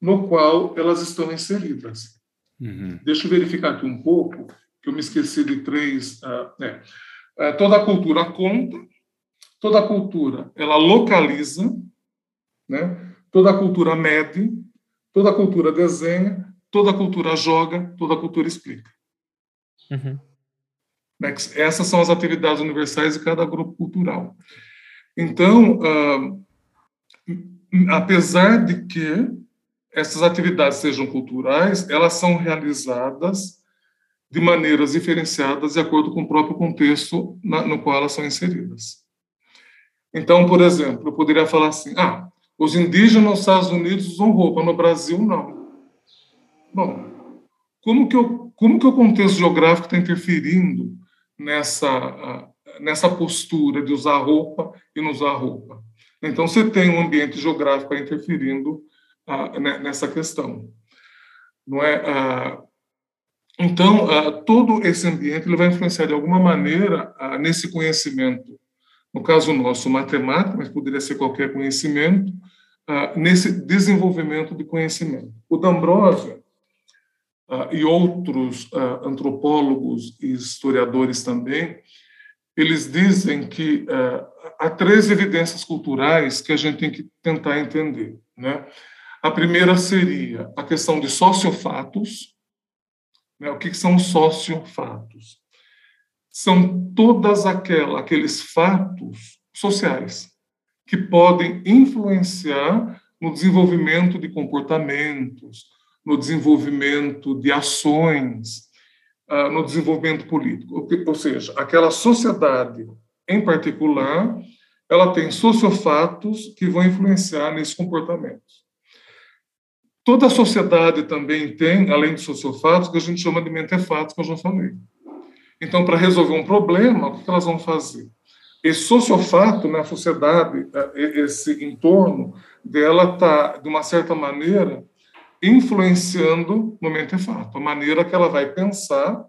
no qual elas estão inseridas. Uhum. Deixa eu verificar aqui um pouco, que eu me esqueci de três. É, toda a cultura conta, Toda cultura, ela localiza, né? toda cultura mede, toda cultura desenha, toda cultura joga, toda cultura explica. Uhum. Essas são as atividades universais de cada grupo cultural. Então, uh, apesar de que essas atividades sejam culturais, elas são realizadas de maneiras diferenciadas de acordo com o próprio contexto na, no qual elas são inseridas. Então, por exemplo, eu poderia falar assim: ah, os indígenas nos Estados Unidos usam roupa, no Brasil não. Bom, como que, eu, como que o contexto geográfico está interferindo nessa, nessa postura de usar roupa e não usar roupa? Então, você tem um ambiente geográfico interferindo ah, nessa questão. Não é? Ah, então, ah, todo esse ambiente ele vai influenciar de alguma maneira nesse conhecimento no caso nosso, matemática, mas poderia ser qualquer conhecimento, ah, nesse desenvolvimento de conhecimento. O D'Ambrosio ah, e outros ah, antropólogos e historiadores também, eles dizem que há três evidências culturais que a gente tem que tentar entender. Né? A primeira seria a questão de sociofatos. Né? O que são sociofatos? São todas aquela, aqueles fatos sociais que podem influenciar no desenvolvimento de comportamentos, no desenvolvimento de ações, ah, no desenvolvimento político. Ou seja, aquela sociedade em particular, ela tem sociofatos que vão influenciar nesses comportamentos. Toda sociedade também tem, além de sociofatos, que a gente chama de mentefatos, que eu já falei. Então, para resolver um problema, o que elas vão fazer? Esse sociofato na sociedade, é, esse entorno dela está, de uma certa maneira, influenciando no mentefato, a maneira que ela vai pensar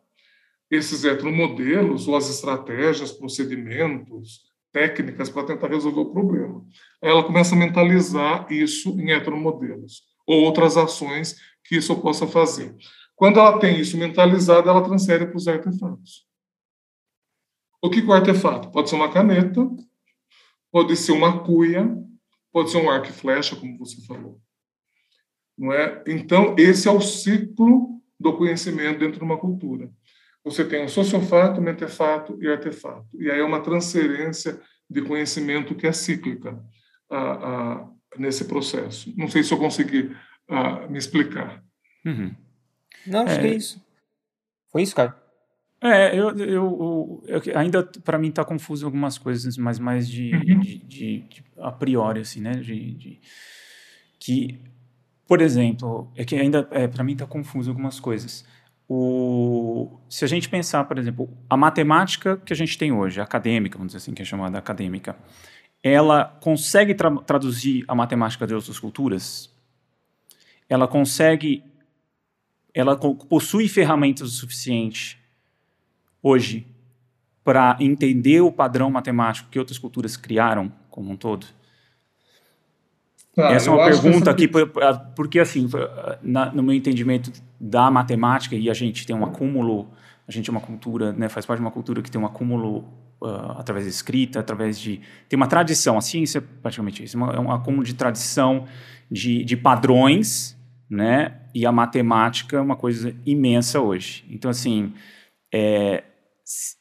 esses heteromodelos ou as estratégias, procedimentos, técnicas para tentar resolver o problema. Ela começa a mentalizar isso em heteromodelos ou outras ações que isso possa fazer. Quando ela tem isso mentalizado, ela transfere para os artefatos. O que é o artefato? Pode ser uma caneta, pode ser uma cuia, pode ser um arco e flecha, como você falou. Não é? Então, esse é o ciclo do conhecimento dentro de uma cultura. Você tem o sociofato, mentefato e artefato. E aí é uma transferência de conhecimento que é cíclica nesse processo. Não sei se eu consegui me explicar. Uhum. Não, acho é... que é isso. Foi isso, cara? É, eu, eu, eu ainda para mim tá confuso algumas coisas, mas mais de, uhum. de, de, de, a priori, assim, né? De, de, que Por exemplo, é que ainda, é, para mim está confuso algumas coisas. O, se a gente pensar, por exemplo, a matemática que a gente tem hoje, a acadêmica, vamos dizer assim, que é chamada acadêmica, ela consegue tra traduzir a matemática de outras culturas? Ela consegue, ela possui ferramentas o suficiente hoje para entender o padrão matemático que outras culturas criaram como um todo? Tá, essa é uma pergunta aqui, porque assim, na, no meu entendimento da matemática, e a gente tem um acúmulo, a gente é uma cultura, né, faz parte de uma cultura que tem um acúmulo uh, através da escrita, através de... Tem uma tradição, a ciência é praticamente isso, é um acúmulo de tradição, de, de padrões, né, e a matemática é uma coisa imensa hoje. Então, assim, é,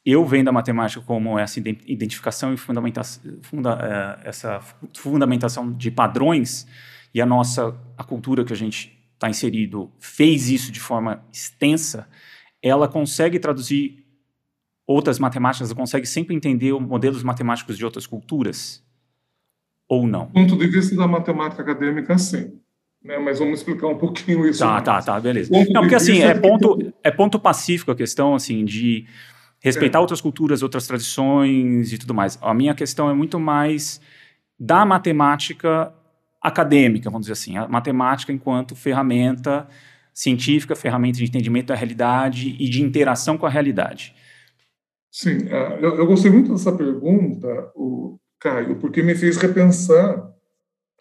eu vendo a matemática como essa identificação e fundamentação, funda, é, essa fundamentação de padrões e a nossa a cultura que a gente está inserido fez isso de forma extensa, ela consegue traduzir outras matemáticas, consegue sempre entender modelos matemáticos de outras culturas ou não? Do ponto de vista da matemática acadêmica, sim. Né, mas vamos explicar um pouquinho isso. Tá, tá, tá, beleza. Não, porque assim, é ponto, é ponto pacífico a questão, assim, de respeitar é. outras culturas, outras tradições e tudo mais. A minha questão é muito mais da matemática acadêmica, vamos dizer assim, a matemática enquanto ferramenta científica, ferramenta de entendimento da realidade e de interação com a realidade. Sim, uh, eu, gostei muito dessa pergunta, o Caio, porque me fez repensar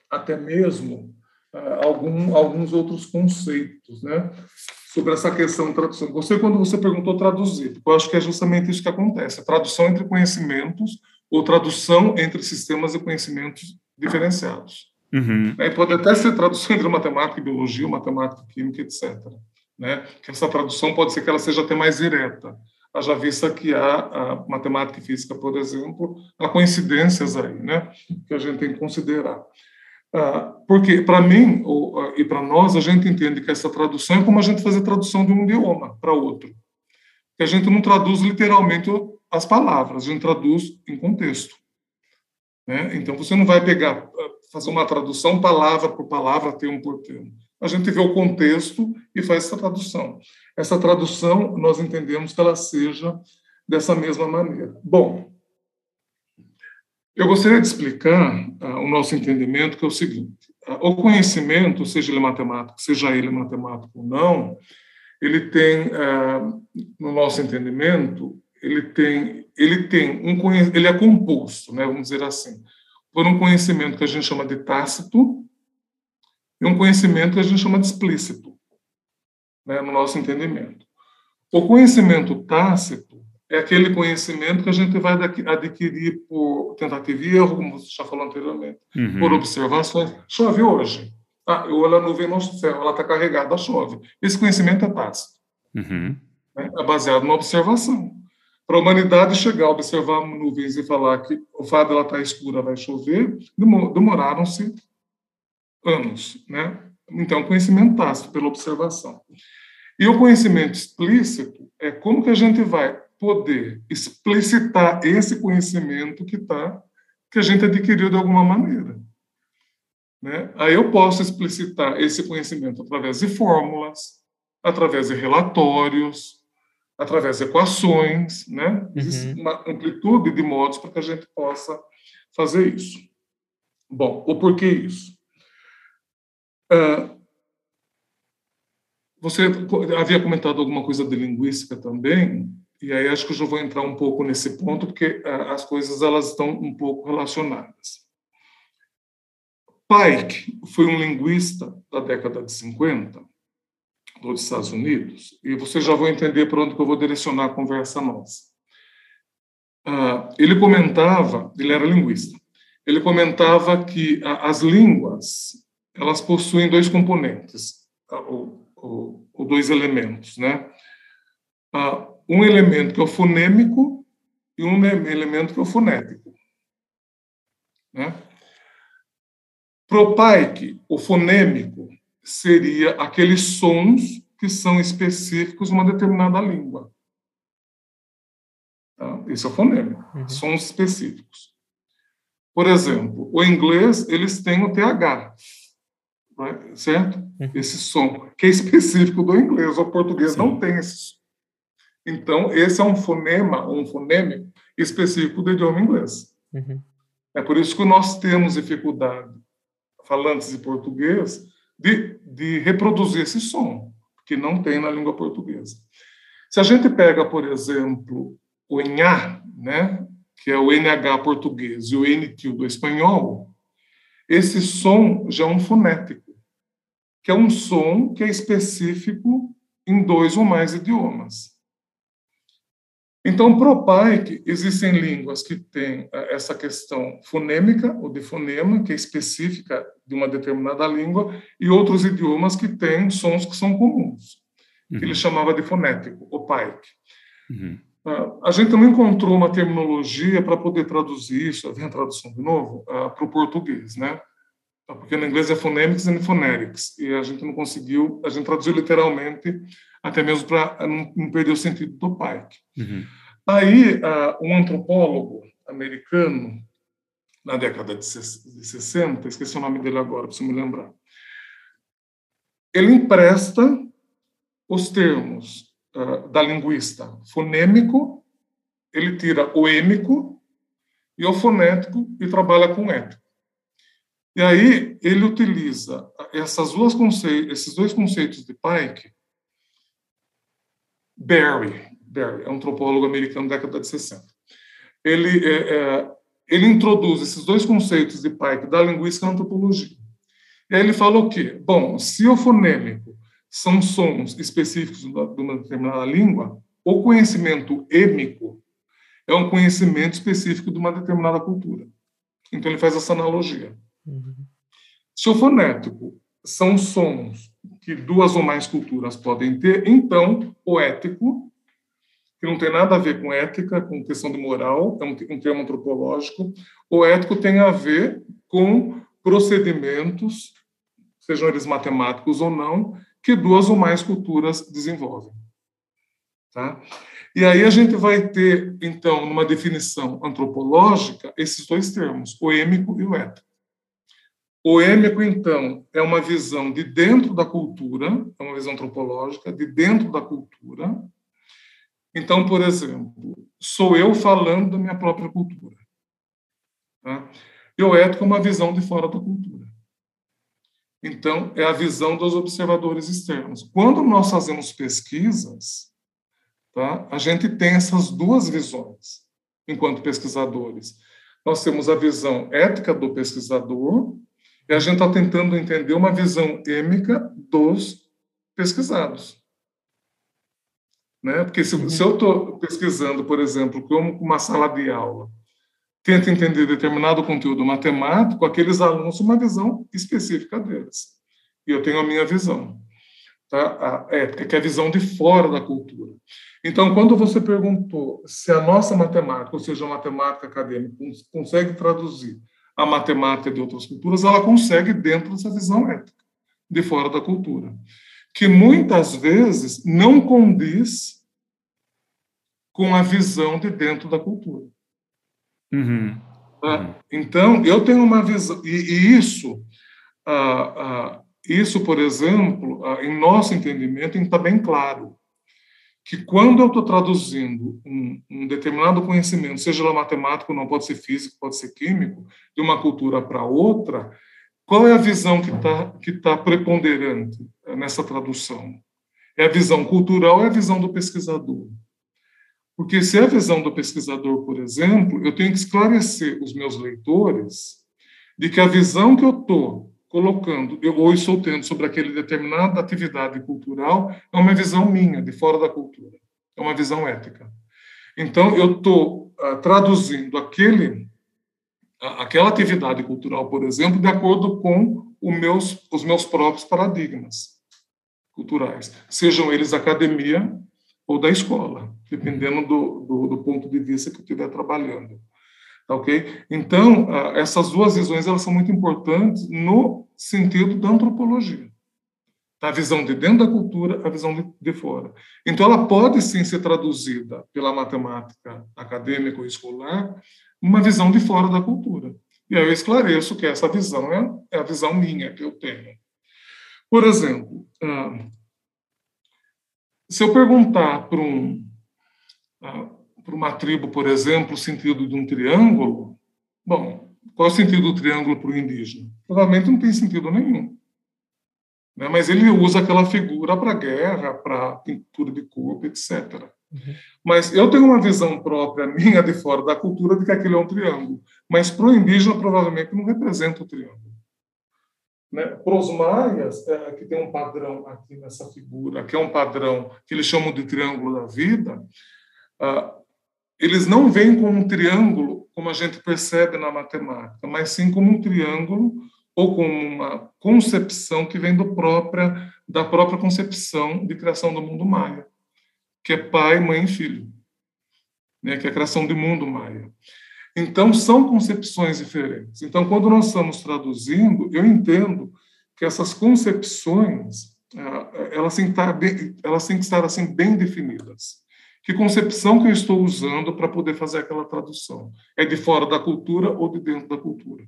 até mesmo algum, alguns outros conceitos, né? sobre essa questão de tradução. Gostei quando você perguntou traduzir, porque eu acho que é justamente isso que acontece: a tradução entre conhecimentos ou tradução entre sistemas de conhecimentos diferenciados. Uhum. Pode até ser tradução entre matemática e biologia, matemática e química, etc. Né? Que essa tradução pode ser que ela seja até mais direta. Haja vista que há a matemática e física, por exemplo, há coincidências aí, né? Que a gente tem que considerar. Ah, porque, para mim e para nós, a gente entende que essa tradução é como a gente fazer tradução de um idioma para outro. Que a gente não traduz literalmente as palavras, a gente traduz em contexto. Né? Então, você não vai pegar, ah, fazer uma tradução palavra por palavra, termo por termo. A gente vê o contexto e faz essa tradução. Essa tradução, nós entendemos que ela seja dessa mesma maneira. Bom, eu gostaria de explicar uh, o nosso entendimento, que é o seguinte: uh, o conhecimento, seja ele matemático, seja ele matemático ou não, ele tem, uh, no nosso entendimento, ele tem, ele tem um ele é composto, né, vamos dizer assim, por um conhecimento que a gente chama de tácito e um conhecimento que a gente chama de explícito, né, no nosso entendimento. O conhecimento tácito é aquele conhecimento que a gente vai adquirir por tentativa e erro, como você já falou anteriormente, uhum. por observações. Chove hoje. Ah, eu olho a nuvem no céu, ela está carregada, chove. Esse conhecimento é tácito. Uhum. Né? É baseado na observação. Para a humanidade chegar a observar nuvens e falar que o fato dela estar tá escura vai chover, demoraram-se anos. Né? Então, conhecimento tácito pela observação. E o conhecimento explícito é como que a gente vai poder explicitar esse conhecimento que tá que a gente adquiriu de alguma maneira. Né? Aí eu posso explicitar esse conhecimento através de fórmulas, através de relatórios, através de equações, né? Existe uhum. uma amplitude de modos para que a gente possa fazer isso. Bom, o porquê isso? Uh, você havia comentado alguma coisa de linguística também. E aí acho que eu já vou entrar um pouco nesse ponto, porque é, as coisas elas estão um pouco relacionadas. Pike foi um linguista da década de 50 dos Estados Unidos, e você já vai entender por onde que eu vou direcionar a conversa nossa. Uh, ele comentava, ele era linguista, ele comentava que as línguas elas possuem dois componentes, ou, ou, ou dois elementos, né? Um elemento que é o fonêmico e um elemento que é o fonético. Né? Propaic, o fonêmico, seria aqueles sons que são específicos em uma determinada língua. Tá? Esse é o fonêmico, uhum. sons específicos. Por exemplo, o inglês, eles têm o TH, right? certo? Uhum. Esse som, que é específico do inglês, o português Sim. não tem esse som. Então, esse é um fonema, um foneme específico do idioma inglês. Uhum. É por isso que nós temos dificuldade, falantes de português, de, de reproduzir esse som, que não tem na língua portuguesa. Se a gente pega, por exemplo, o NH, né, que é o NH português, e o NQ do espanhol, esse som já é um fonético, que é um som que é específico em dois ou mais idiomas. Então, para o PAIC, existem línguas que têm eh, essa questão fonêmica, ou de fonema, que é específica de uma determinada língua, e outros idiomas que têm sons que são comuns, uhum. que ele chamava de fonético, o PAIC. Uhum. Ah, a gente não encontrou uma terminologia para poder traduzir isso, vem a tradução de novo, uh, para o português, né? Ah, porque no inglês é phonemics and phonetics, e a gente não conseguiu, a gente traduziu literalmente até mesmo para não, não, perder o sentido do Pike. Uhum. Aí, uh, um antropólogo americano, na década de 60, esqueci o nome dele agora, preciso me lembrar, ele empresta os termos uh, da linguista fonêmico, ele tira o êmico e o fonético e trabalha com ético. E aí ele utiliza essas duas esses dois conceitos de Pike Barry, Barry, é um antropólogo americano da década de 60. Ele, é, é, ele introduz esses dois conceitos de Pike da linguística na antropologia. E aí ele fala o quê? Bom, se o fonêmico são sons específicos de uma determinada língua, o conhecimento êmico é um conhecimento específico de uma determinada cultura. Então ele faz essa analogia. Uhum. Se o fonético são sons que duas ou mais culturas podem ter, então o ético, que não tem nada a ver com ética, com questão de moral, é um, termo antropológico, o ético tem a ver com procedimentos, sejam eles matemáticos ou não, que duas ou mais culturas desenvolvem. Tá? E aí a gente vai ter, então, numa definição antropológica, esses dois termos, o êmico e o ético. O êmico, então, é uma visão de dentro da cultura, é uma visão antropológica, de dentro da cultura. Então, por exemplo, sou eu falando da minha própria cultura. Tá? E o ético é uma visão de fora da cultura. Então, é a visão dos observadores externos. Quando nós fazemos pesquisas, tá, a gente tem essas duas visões enquanto pesquisadores. Nós temos a visão ética do pesquisador e a gente está tentando entender uma visão êmica dos pesquisados. Né? Porque se, se eu estou pesquisando, por exemplo, como uma sala de aula, tento entender determinado conteúdo matemático, aqueles alunos têm uma visão específica deles. E eu tenho a minha visão. Tá? A ética, que é a visão de fora da cultura. Então, quando você perguntou se a nossa matemática, ou seja, a matemática acadêmica, consegue traduzir a matemática de outras culturas, ela consegue dentro dessa visão ética, de fora da cultura, que muitas vezes não condiz com a visão de dentro da cultura. Uhum. Uhum. Então, eu tenho uma visão, e, e isso, ah, ah, isso, por exemplo, ah, em nosso entendimento, está bem claro que quando eu estou traduzindo um, um, determinado conhecimento, seja lá matemático, não pode ser físico, pode ser químico, de uma cultura para outra, qual é a visão que está que tá preponderante nessa tradução? É a visão cultural é a visão do pesquisador? Porque se é a visão do pesquisador, por exemplo, eu tenho que esclarecer os meus leitores de que a visão que eu estou colocando, eu, ou estou tendo sobre aquele determinada atividade cultural, é uma visão minha, de fora da cultura. É uma visão ética. Então, eu estou uh, traduzindo aquele, uh, aquela atividade cultural, por exemplo, de acordo com meus, os meus próprios paradigmas culturais, sejam eles academia ou da escola, dependendo do, do, do ponto de vista que eu estiver trabalhando. Ok? Então, essas duas visões elas são muito importantes no sentido da antropologia. A visão de dentro da cultura, a visão de, de fora. Então, ela pode sim ser traduzida pela matemática acadêmica ou escolar, uma visão de fora da cultura. E aí eu esclareço que essa visão é, é a visão minha que eu tenho. Por exemplo, ah, se eu perguntar para um, ah, para uma tribo, por exemplo, o sentido de um triângulo, bom, qual é o sentido do triângulo para o indígena? Provavelmente não tem sentido nenhum. Né? Mas ele usa aquela figura para guerra, para pintura de corpo, etc. Uhum. Mas eu tenho uma visão própria minha de fora da cultura de que aquilo é um triângulo. Mas para o indígena, provavelmente, não representa o triângulo. Né? Para os maias, é, que tem um padrão aqui nessa figura, que é um padrão que eles chamam de triângulo da vida, ah, eles não veem como um triângulo como a gente percebe na matemática, mas sim como um triângulo ou como uma concepção que vem do própria, da própria concepção de criação do mundo maia, que é pai, mãe e filho, né? que é a criação do mundo maia. Então, são concepções diferentes. Então, quando nós estamos traduzindo, eu entendo que essas concepções ah, elas têm que estar bem, elas têm que estar assim bem definidas. Que concepção que eu estou usando para poder fazer aquela tradução? É de fora da cultura ou de dentro da cultura?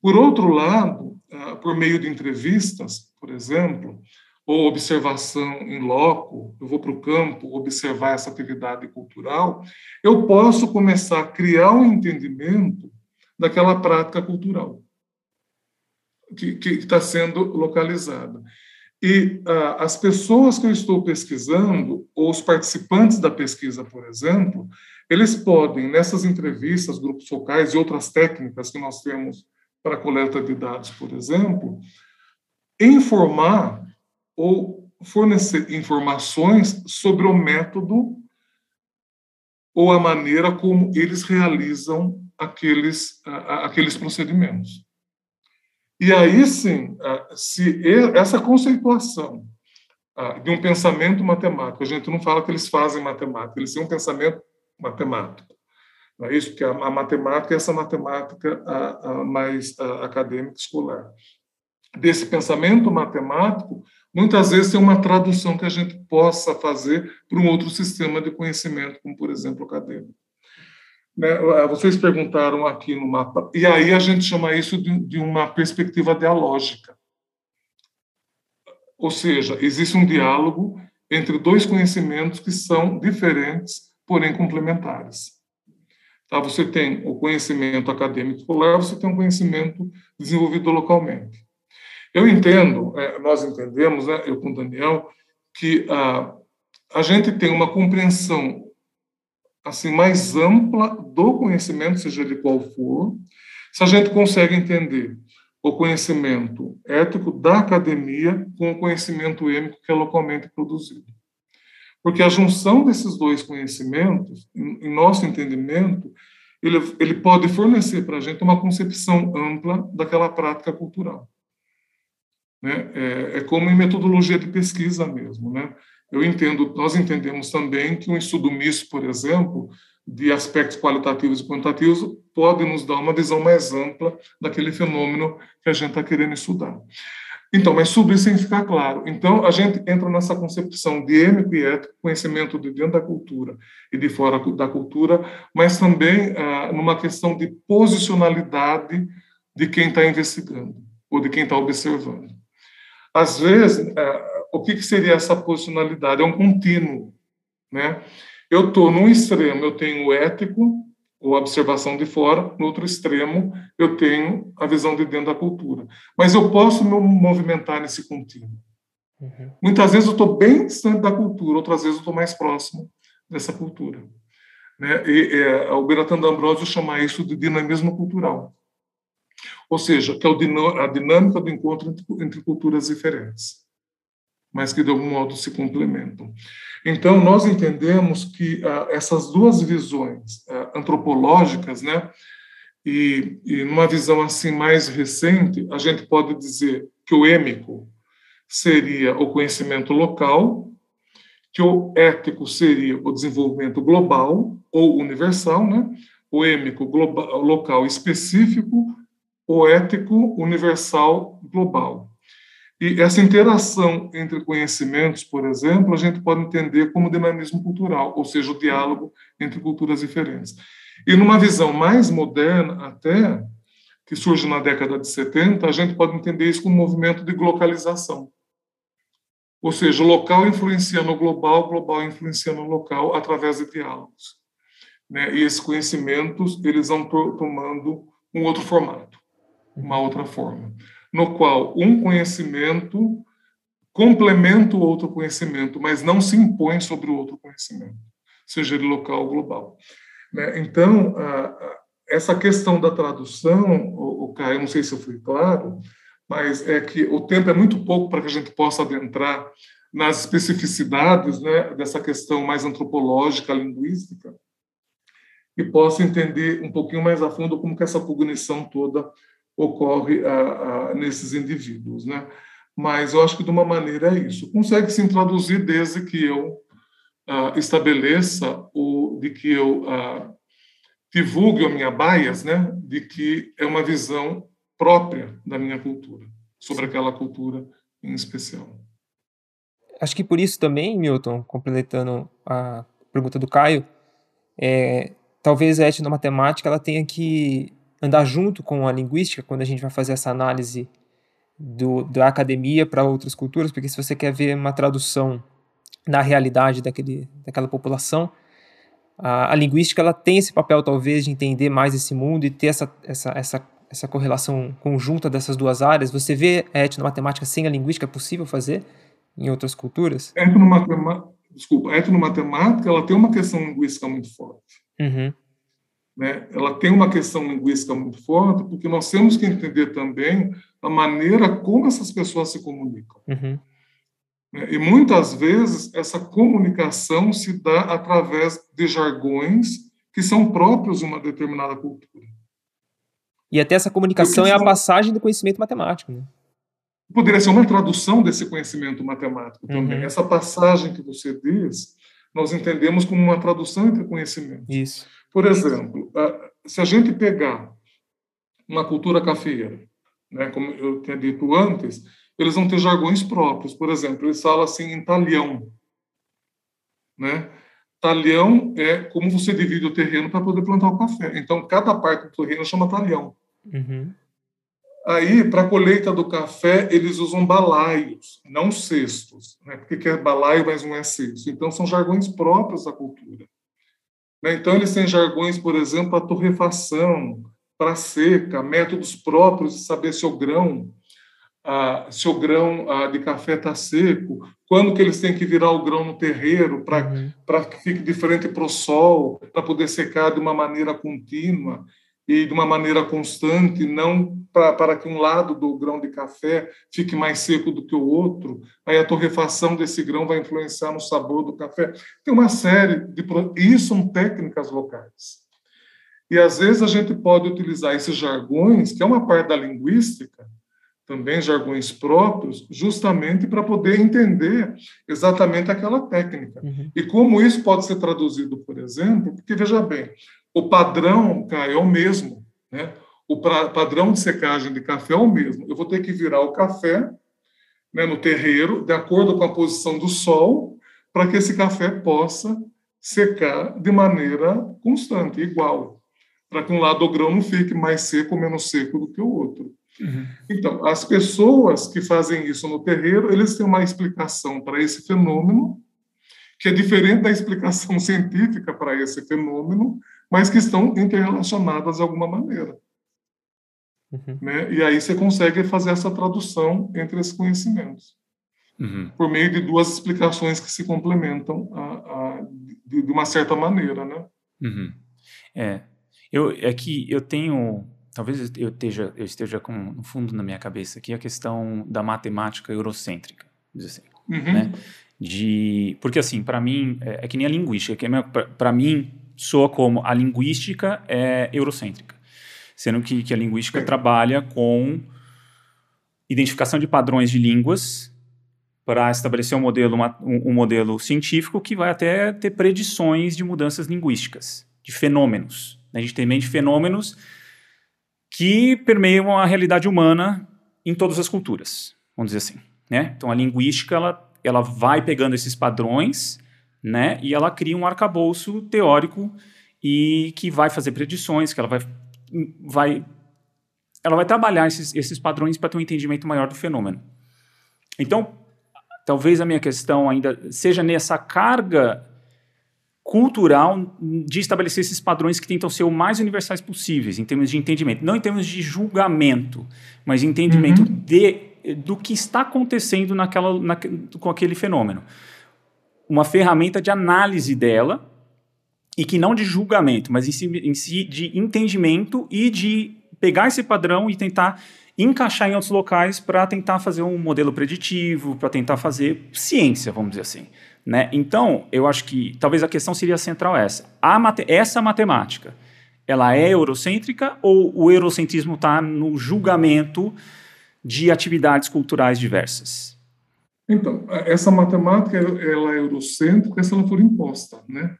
Por outro lado, ah, por meio de entrevistas, por exemplo, ou observação em loco, eu vou para o campo observar essa atividade cultural, eu posso começar a criar um entendimento daquela prática cultural que está sendo localizada. E ah, as pessoas que eu estou pesquisando, ou os participantes da pesquisa, por exemplo, eles podem, nessas entrevistas, grupos focais e outras técnicas que nós temos para coleta de dados, por exemplo, informar ou fornecer informações sobre o método ou a maneira como eles realizam aqueles, aqueles procedimentos. E aí sim, se essa conceituação de um pensamento matemático, a gente não fala que eles fazem matemática, eles têm um pensamento matemático. Não é isso? Porque a, matemática é essa matemática mais acadêmica escolar. Desse pensamento matemático, muitas vezes tem uma tradução que a gente possa fazer para um outro sistema de conhecimento, como, por exemplo, o acadêmico. Né? Ah, vocês perguntaram aqui no mapa, e aí a gente chama isso de, uma perspectiva dialógica. Ou seja, existe um diálogo entre dois conhecimentos que são diferentes, porém complementares. Tá? Você tem o conhecimento acadêmico escolar, você tem um conhecimento desenvolvido localmente. Eu entendo, é, nós entendemos, né, eu com o Daniel, que a, a gente tem uma compreensão assim mais ampla do conhecimento, seja de qual for, se a gente consegue entender o conhecimento ético da academia com o conhecimento êmico que é localmente produzido. Porque a junção desses dois conhecimentos, em nosso entendimento, ele, ele pode fornecer para a gente uma concepção ampla daquela prática cultural. Né? É, é, como em metodologia de pesquisa mesmo. Né? Eu entendo, nós entendemos também que um estudo misto, por exemplo, de aspectos qualitativos e quantitativos, pode nos dar uma visão mais ampla daquele fenômeno que a gente está querendo estudar. Então, mas tudo isso tem que ficar claro. Então, a gente entra nessa concepção de émico e ético, conhecimento de dentro da cultura e de fora da cultura, mas também ah, numa questão de posicionalidade de quem está investigando ou de quem está observando. Às vezes, é, o que, seria essa posicionalidade? É um contínuo. Né? Eu estou num extremo, eu tenho o ético, ou observação de fora, no outro extremo, eu tenho a visão de dentro da cultura. Mas eu posso me movimentar nesse contínuo. Uhum. Muitas vezes eu estou bem distante da cultura, outras vezes eu estou mais próximo dessa cultura. Né? E, é, o Bertrand Ambrosio chama isso de dinamismo cultural. Ou seja, que é a dinâmica do encontro entre, culturas diferentes, mas que de algum modo se complementam. Então, nós entendemos que ah, essas duas visões ah, antropológicas, né, e, e numa visão assim mais recente, a gente pode dizer que o êmico seria o conhecimento local, que o ético seria o desenvolvimento global ou universal, né? o êmico global, local específico o ético universal global. E essa interação entre conhecimentos, por exemplo, a gente pode entender como dinamismo cultural, ou seja, o diálogo entre culturas diferentes. E numa visão mais moderna, até, que surge na década de 70, a gente pode entender isso como um movimento de globalização. Ou seja, o local influencia no global, o global influencia no local através de diálogos. Né? E esses conhecimentos eles vão tomando um outro formato, uma outra forma, no qual um conhecimento complementa o outro conhecimento, mas não se impõe sobre o outro conhecimento, seja ele local ou global. Né? Então, essa questão da tradução, o Caio, não sei se eu fui claro, mas é que o tempo é muito pouco para que a gente possa adentrar nas especificidades né, dessa questão mais antropológica, linguística, e possa entender um pouquinho mais a fundo como que essa cognição toda ocorre a, a, nesses indivíduos, né? Mas eu acho que de uma maneira é isso. Consegue se traduzir desde que eu uh, estabeleça o de que eu uh, divulgue a minha bias, né? De que é uma visão própria da minha cultura, sobre aquela cultura em especial. Acho que por isso também, Milton, completando a pergunta do Caio, é, talvez a etnomatemática ela tenha que andar junto com a linguística quando a gente vai fazer essa análise do, da academia para outras culturas, porque se você quer ver uma tradução na realidade daquele, daquela população, a, a linguística ela tem esse papel talvez de entender mais esse mundo e ter essa, essa, essa essa correlação conjunta dessas duas áreas? Você vê a etnomatemática sem a linguística é possível fazer em outras culturas? A etnomatemática, desculpa, a etnomatemática ela tem uma questão linguística muito forte. Uhum. Né? Ela tem uma questão linguística muito forte porque nós temos que entender também a maneira como essas pessoas se comunicam. Uhum. Né? E muitas vezes essa comunicação se dá através de jargões que são próprios de uma determinada cultura. E até essa comunicação é a passagem do conhecimento matemático. Né? Poderia ser uma tradução desse conhecimento matemático também. Uhum. Essa passagem que você diz, nós entendemos como uma tradução entre conhecimentos. Isso. Por exemplo, se a gente pegar uma cultura cafeira, né, como eu tinha dito antes, eles vão ter jargões próprios. Por exemplo, eles falam assim em talhão. Né? Talhão é como você divide o terreno para poder plantar o café. Então, cada parte do terreno chama talhão. Uhum. Aí, para a colheita do café, eles usam balaios, não cestos, né? porque é balaio, mas não é cesto. Então, são jargões próprios da cultura. Né? Então, eles têm jargões, por exemplo, para torrefação, para seca, métodos próprios de saber se o grão ah, se o grão ah, de café está seco, quando que eles têm que virar o grão no terreiro para uhum. que fique diferente para o sol, para poder secar de uma maneira contínua e de uma maneira constante, não pra, para que um lado do grão de café fique mais seco do que o outro. Aí a torrefação desse grão vai influenciar no sabor do café. Tem uma série de... E isso são técnicas locais. E às vezes a gente pode utilizar esses jargões, que é uma parte da linguística, também jargões próprios, justamente para poder entender exatamente aquela técnica. Uhum. E como isso pode ser traduzido, por exemplo, porque veja bem, o padrão, Caio, é o mesmo, né? O pra, padrão de secagem de café é o mesmo. Eu vou ter que virar o café né, no terreiro, de acordo com a posição do sol, para que esse café possa secar de maneira constante, igual, para que um lado do grão não fique mais seco ou menos seco do que o outro. Uhum. Então, as pessoas que fazem isso no terreiro, eles têm uma explicação para esse fenômeno, que é diferente da explicação [LAUGHS] científica para esse fenômeno, mas que estão interrelacionadas de alguma maneira. Uhum. Né? E aí você consegue fazer essa tradução entre esses conhecimentos, uhum. por meio de duas explicações que se complementam a, a, de, de, uma certa maneira, né? Uhum. É, eu, é que eu tenho talvez eu esteja, eu esteja com, no fundo na minha cabeça aqui a questão da matemática eurocêntrica, assim, uhum. né? De, porque assim, para mim, é, é, que nem a linguística, que é para mim soa como a linguística é eurocêntrica, sendo que, que a linguística trabalha com identificação de padrões de línguas para estabelecer um modelo, uma, um, um modelo científico que vai até ter predições de mudanças linguísticas, de fenômenos. A gente tem mente fenômenos que permeiam a realidade humana em todas as culturas, vamos dizer assim. Né? Então a linguística ela, ela vai pegando esses padrões né, e ela cria um arcabouço teórico e que vai fazer predições, que ela vai, vai ela vai trabalhar esses, esses padrões para ter um entendimento maior do fenômeno. Então, talvez a minha questão ainda seja nessa carga cultural de estabelecer esses padrões que tentam ser o mais universais possíveis em termos de entendimento, não em termos de julgamento, mas entendimento uhum. de do que está acontecendo naquela, na, com aquele fenômeno. Uma ferramenta de análise dela e que não de julgamento, mas em si, em si de entendimento e de pegar esse padrão e tentar encaixar em outros locais para tentar fazer um modelo preditivo, para tentar fazer ciência, vamos dizer assim. Né? Então, eu acho que talvez a questão seria central essa. A mate essa matemática, ela é eurocêntrica ou o eurocentrismo está no julgamento de atividades culturais diversas? Então, essa matemática ela é eurocêntrica se ela for imposta. Né?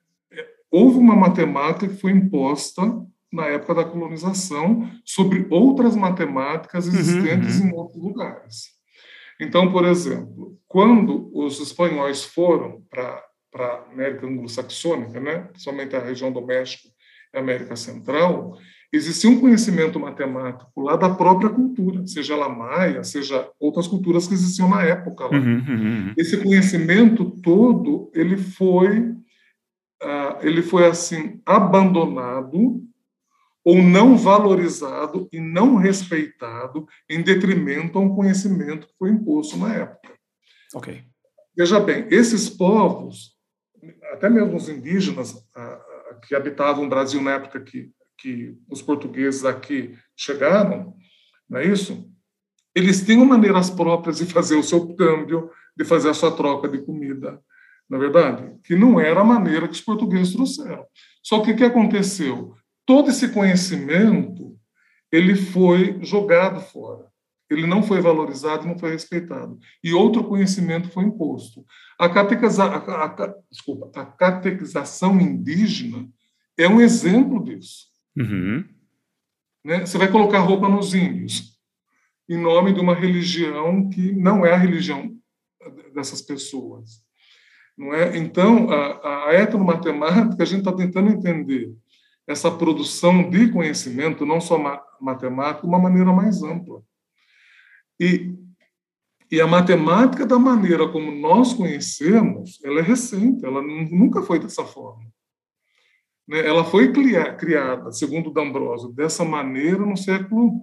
Houve uma matemática que foi imposta na época da colonização sobre outras matemáticas uhum, existentes uhum, uhum. em outros lugares. Então, por exemplo, quando os espanhóis foram para a América anglo-saxônica, né, principalmente a região do México e América Central, existia um conhecimento matemático lá da própria cultura, seja ela maia, seja outras culturas que existiam na época lá. Uhum, uhum, uhum. Esse conhecimento todo, ele foi, uh, ele foi assim abandonado ou não valorizado e não respeitado em detrimento a um conhecimento que foi imposto na época. Ok. Veja bem, esses povos, até mesmo os indígenas ah, que habitavam o Brasil na época que, que os portugueses aqui chegaram, não é isso? Eles tinham maneiras próprias de fazer o seu câmbio, de fazer a sua troca de comida, na é verdade, que não era a maneira que os portugueses trouxeram. Só que o que aconteceu? todo esse conhecimento ele foi jogado fora. Ele não foi valorizado, não foi respeitado. E outro conhecimento foi imposto. A, catequiza, a, a, desculpa, a catequização indígena é um exemplo disso. Uhum. Né? Você vai colocar roupa nos índios, em nome de uma religião que não é a religião dessas pessoas. Não é? Então, a, a etnomatemática, a gente está tentando entender essa produção de conhecimento, não só matemático, de uma maneira mais ampla. E, e a matemática, da maneira como nós conhecemos, ela é recente, ela nunca foi dessa forma. Né? Ela foi criada, segundo D'Ambrosio, dessa maneira no século.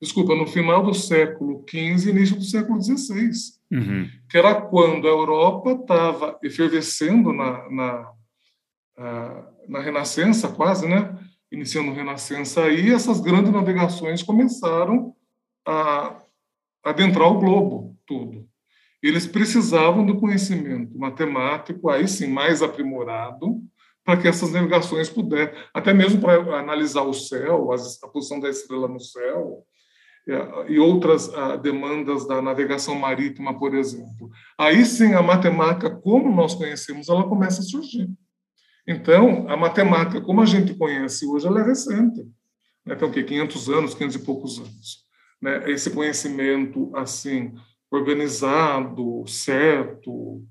Desculpa, no final do século XV início do século XVI, uhum. que era quando a Europa estava efervescendo na, na na Renascença, quase, né? Iniciando a Renascença aí, essas grandes navegações começaram a adentrar o globo todo. Eles precisavam do conhecimento matemático, aí sim, mais aprimorado, para que essas navegações pudessem, até mesmo para analisar o céu, a posição da estrela no céu, e outras demandas da navegação marítima, por exemplo. Aí sim, a matemática, como nós conhecemos, ela começa a surgir. Então, a matemática, como a gente conhece hoje, ela é recente. Né? Tem o quê? 500 anos, 500 e poucos anos. Né? Esse conhecimento, assim, organizado, certo,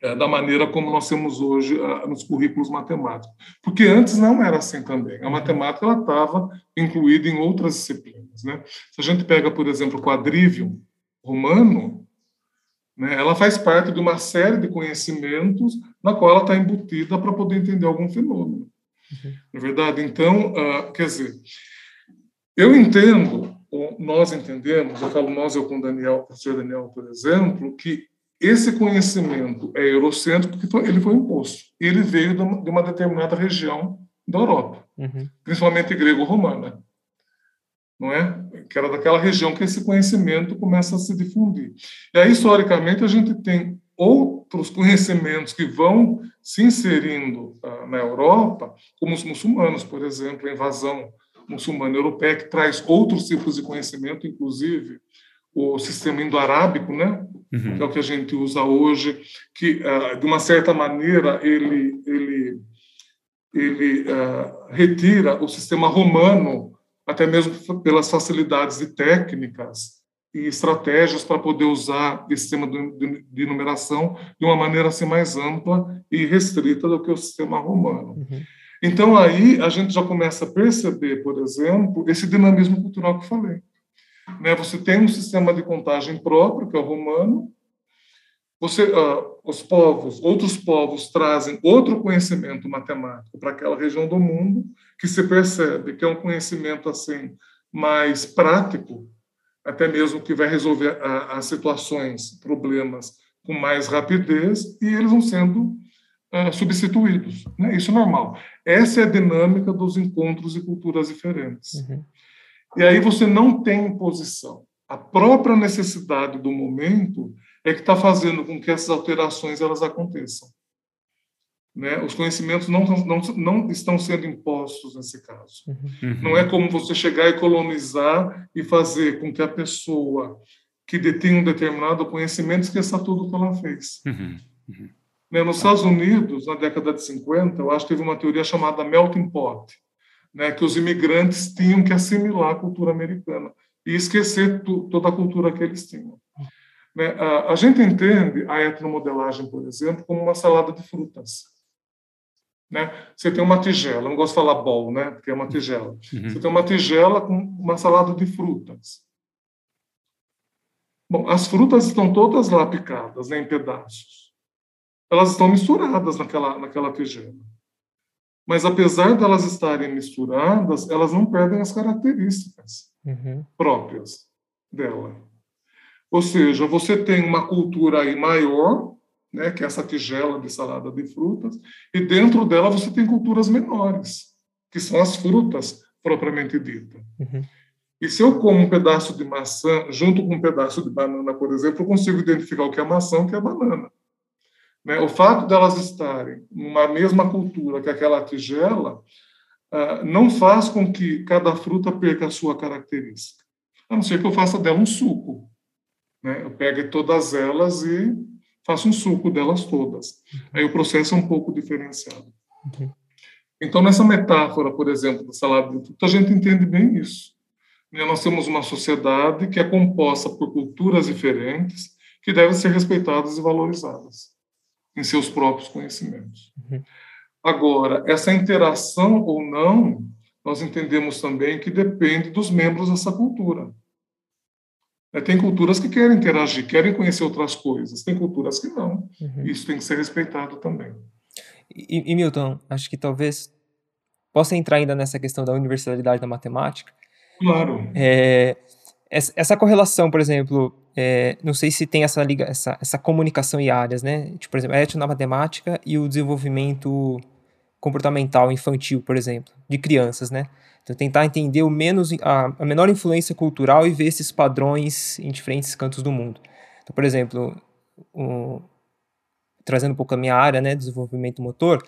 da maneira como nós temos hoje nos currículos matemáticos. Porque antes não era assim também. A matemática ela estava incluída em outras disciplinas. Né? Se a gente pega, por exemplo, o quadrivium romano, né? Ela faz parte de uma série de conhecimentos na qual ela está embutida para poder entender algum fenômeno. Uhum. Não é verdade? Então, uh, quer dizer, eu entendo, nós entendemos, eu falo nós, eu com o Daniel, o professor Daniel, por exemplo, que esse conhecimento é eurocêntrico porque ele foi imposto. Ele veio de uma determinada região da Europa, uhum. principalmente grego-romana não é? Que era daquela região que esse conhecimento começa a se difundir. E aí, historicamente, a gente tem outros conhecimentos que vão se inserindo uh, na Europa, como os muçulmanos, por exemplo, a invasão muçulmana europeia, que traz outros tipos de conhecimento, inclusive o sistema indo-arábico, né? Uhum. que é o que a gente usa hoje, que, uh, de uma certa maneira, ele, ele, ele uh, retira o sistema romano até mesmo pelas facilidades e técnicas e estratégias para poder usar esse sistema de numeração de uma maneira assim mais ampla e restrita do que o sistema romano. Uhum. Então aí a gente já começa a perceber, por exemplo, esse dinamismo cultural que eu falei. Né, você tem um sistema de contagem próprio, que é o romano, você, uh, os povos, outros povos trazem outro conhecimento matemático para aquela região do mundo que se percebe que é um conhecimento assim mais prático, até mesmo que vai resolver as situações, problemas com mais rapidez e eles vão sendo uh, substituídos. Né? Isso é normal. Essa é a dinâmica dos encontros e culturas diferentes. Uhum. E aí você não tem imposição. A própria necessidade do momento é que está fazendo com que essas alterações elas aconteçam. Né? Os conhecimentos não, não, não estão sendo impostos nesse caso. Uhum. Não é como você chegar e colonizar e fazer com que a pessoa que detém um determinado conhecimento esqueça tudo que ela fez. Uhum. Uhum. Né? Nos Estados Unidos, na década de 50, eu acho que teve uma teoria chamada melting pot, né? que os imigrantes tinham que assimilar a cultura americana e esquecer toda a cultura que eles tinham. Né? A, a gente entende a etnomodelagem, por exemplo, como uma salada de frutas. Né? Você tem uma tigela, não gosto de falar bol, né? porque é uma tigela. Uhum. Você tem uma tigela com uma salada de frutas. Bom, as frutas estão todas lá picadas, né, em pedaços. Elas estão misturadas naquela, naquela tigela. Mas apesar de elas estarem misturadas, elas não perdem as características uhum. próprias dela. Ou seja, você tem uma cultura aí maior, né, que é essa tigela de salada de frutas, e dentro dela você tem culturas menores, que são as frutas propriamente dita. Uhum. E se eu como um pedaço de maçã junto com um pedaço de banana, por exemplo, eu consigo identificar o que é maçã e o que é banana. Né? O fato delas estarem numa mesma cultura que aquela tigela uh, não faz com que cada fruta perca a sua característica. A não ser que eu faça dela um suco. Né? Eu pego todas elas e faço um suco delas todas. Aí o processo é um pouco diferenciado. Uhum. Então, nessa metáfora, por exemplo, da salada de fruta, a gente entende bem isso. Né? Nós temos uma sociedade que é composta por culturas diferentes que devem ser respeitadas e valorizadas em seus próprios conhecimentos. Uhum. Agora, essa interação ou não, nós entendemos também que depende dos membros dessa cultura. É, tem culturas que querem interagir, querem conhecer outras coisas, tem culturas que não. Uhum. Isso tem que ser respeitado também. E, e, Milton, acho que talvez possa entrar ainda nessa questão da universalidade da matemática. Claro. É, essa correlação, por exemplo, é, não sei se tem essa, liga, essa, essa comunicação em áreas, né? Tipo, por exemplo, a ética na matemática e o desenvolvimento comportamental infantil, por exemplo, de crianças, né? Então, tentar entender o menos, a, a menor influência cultural e ver esses padrões em diferentes cantos do mundo. Então, por exemplo, trazendo um pouco a minha área, né, desenvolvimento motor,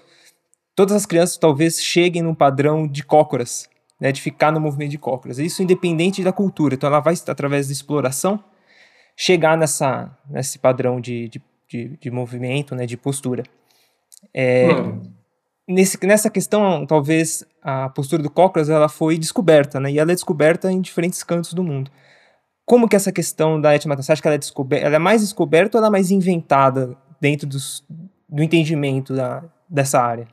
todas as crianças talvez cheguem num padrão de cócoras, né, de ficar no movimento de cócoras. Isso independente da cultura. Então, ela vai, através da exploração, chegar nessa, nesse padrão de, de, de, de movimento, né, de postura. É, hum nesse, nessa questão, talvez a postura do Cócoras ela foi descoberta, né? E ela é descoberta em diferentes cantos do mundo. Como que essa questão da etnomatéria, você acha que ela é, descoberta, ela é mais descoberta ou ela é mais inventada dentro dos, do entendimento da, dessa área?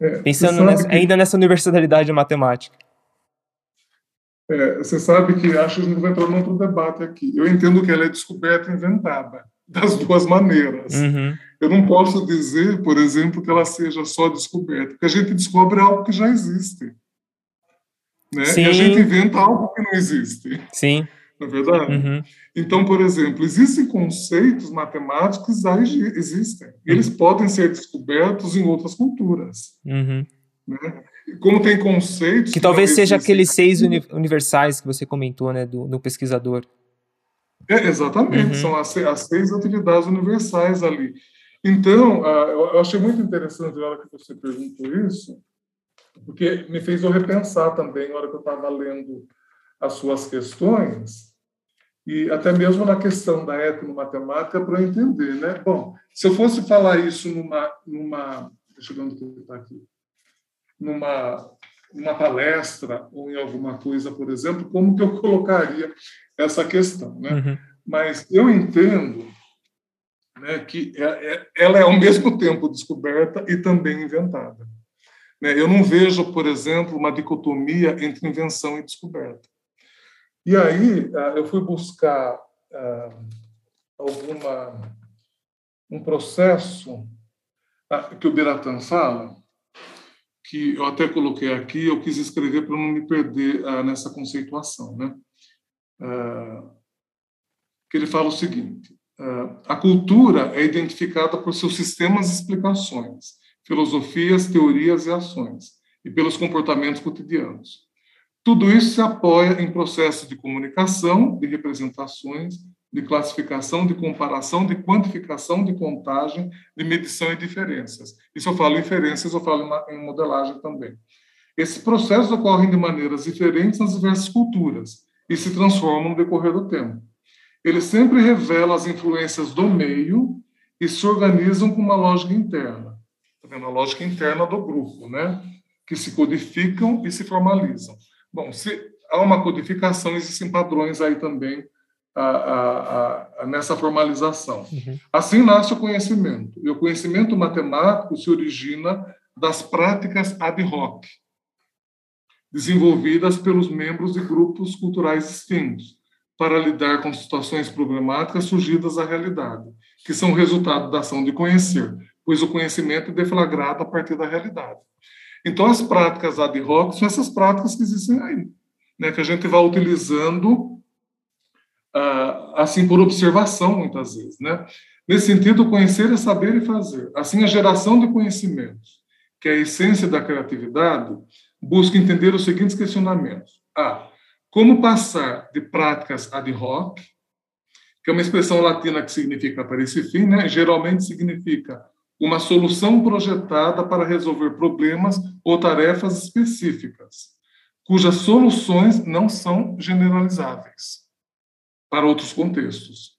É, Pensando nessa, que... ainda nessa universalidade matemática. É, você sabe que acho que a gente vai entrar num outro debate aqui. Eu entendo que ela é descoberta e inventada, [LAUGHS] das duas maneiras. Uhum. Eu não posso dizer, por exemplo, que ela seja só descoberta, porque a gente descobre algo que já existe. Né? E a gente inventa algo que não existe. Sim. Não é verdade? Uhum. Então, por exemplo, existem conceitos matemáticos que já existem. Uhum. Eles podem ser descobertos em outras culturas. Uhum. Né? Como tem conceitos. Que, talvez seja aqueles seis uni universais que você comentou, né, do, do pesquisador. É, exatamente, uhum. são as, as seis atividades universais ali. Então, uh, eu achei muito interessante na hora que você perguntou isso, porque me fez eu repensar também na hora que eu estava lendo as suas questões, e até mesmo na questão da etnomatemática para eu entender, né? Bom, se eu fosse falar isso numa, numa deixa eu ver onde está aqui, numa, numa palestra ou em alguma coisa, por exemplo, como que eu colocaria essa questão, né? Uhum. Mas eu entendo né, que é, é, ela é ao mesmo tempo descoberta e também inventada. Né? Eu não vejo, por exemplo, uma dicotomia entre invenção e descoberta. E aí ah, eu fui buscar ah, alguma um processo ah, que o Biratan fala, que eu até coloquei aqui, eu quis escrever para não me perder ah, nessa conceituação, né? Ah, que ele fala o seguinte: ah, a cultura é identificada por seus sistemas de explicações, filosofias, teorias e ações, e pelos comportamentos cotidianos. Tudo isso se apoia em processos de comunicação, de representações, de classificação, de comparação, de quantificação, de contagem, de medição e diferenças. Se eu falo inferências, eu falo em modelagem também. Esses processos ocorrem de maneiras diferentes nas diversas culturas e se transformam no decorrer do tempo. Eles sempre revelam as influências do meio e se organizam com uma lógica interna. Está? A lógica interna do grupo, né? Que se codificam e se formalizam. Bom, se há uma codificação, existem padrões aí também a, a, a, nessa formalização. Uhum. Assim nasce o conhecimento. E o conhecimento matemático se origina das práticas ad hoc, desenvolvidas pelos membros de grupos culturais distintos, para lidar com situações problemáticas surgidas da realidade, que são resultado da ação de conhecer, pois o conhecimento é deflagrado a partir da realidade. Então, as práticas ad hoc são essas práticas que existem aí, né, que a gente vai utilizando ah, assim por observação, muitas vezes. Né? Nesse sentido, conhecer é saber e fazer. Assim, a geração de conhecimentos, que é a essência da criatividade, busca entender os seguintes questionamentos. A. Como passar de práticas ad hoc, que é uma expressão latina que significa para esse fim, né? geralmente significa uma solução projetada para resolver problemas ou tarefas específicas, cujas soluções não são generalizáveis para outros contextos.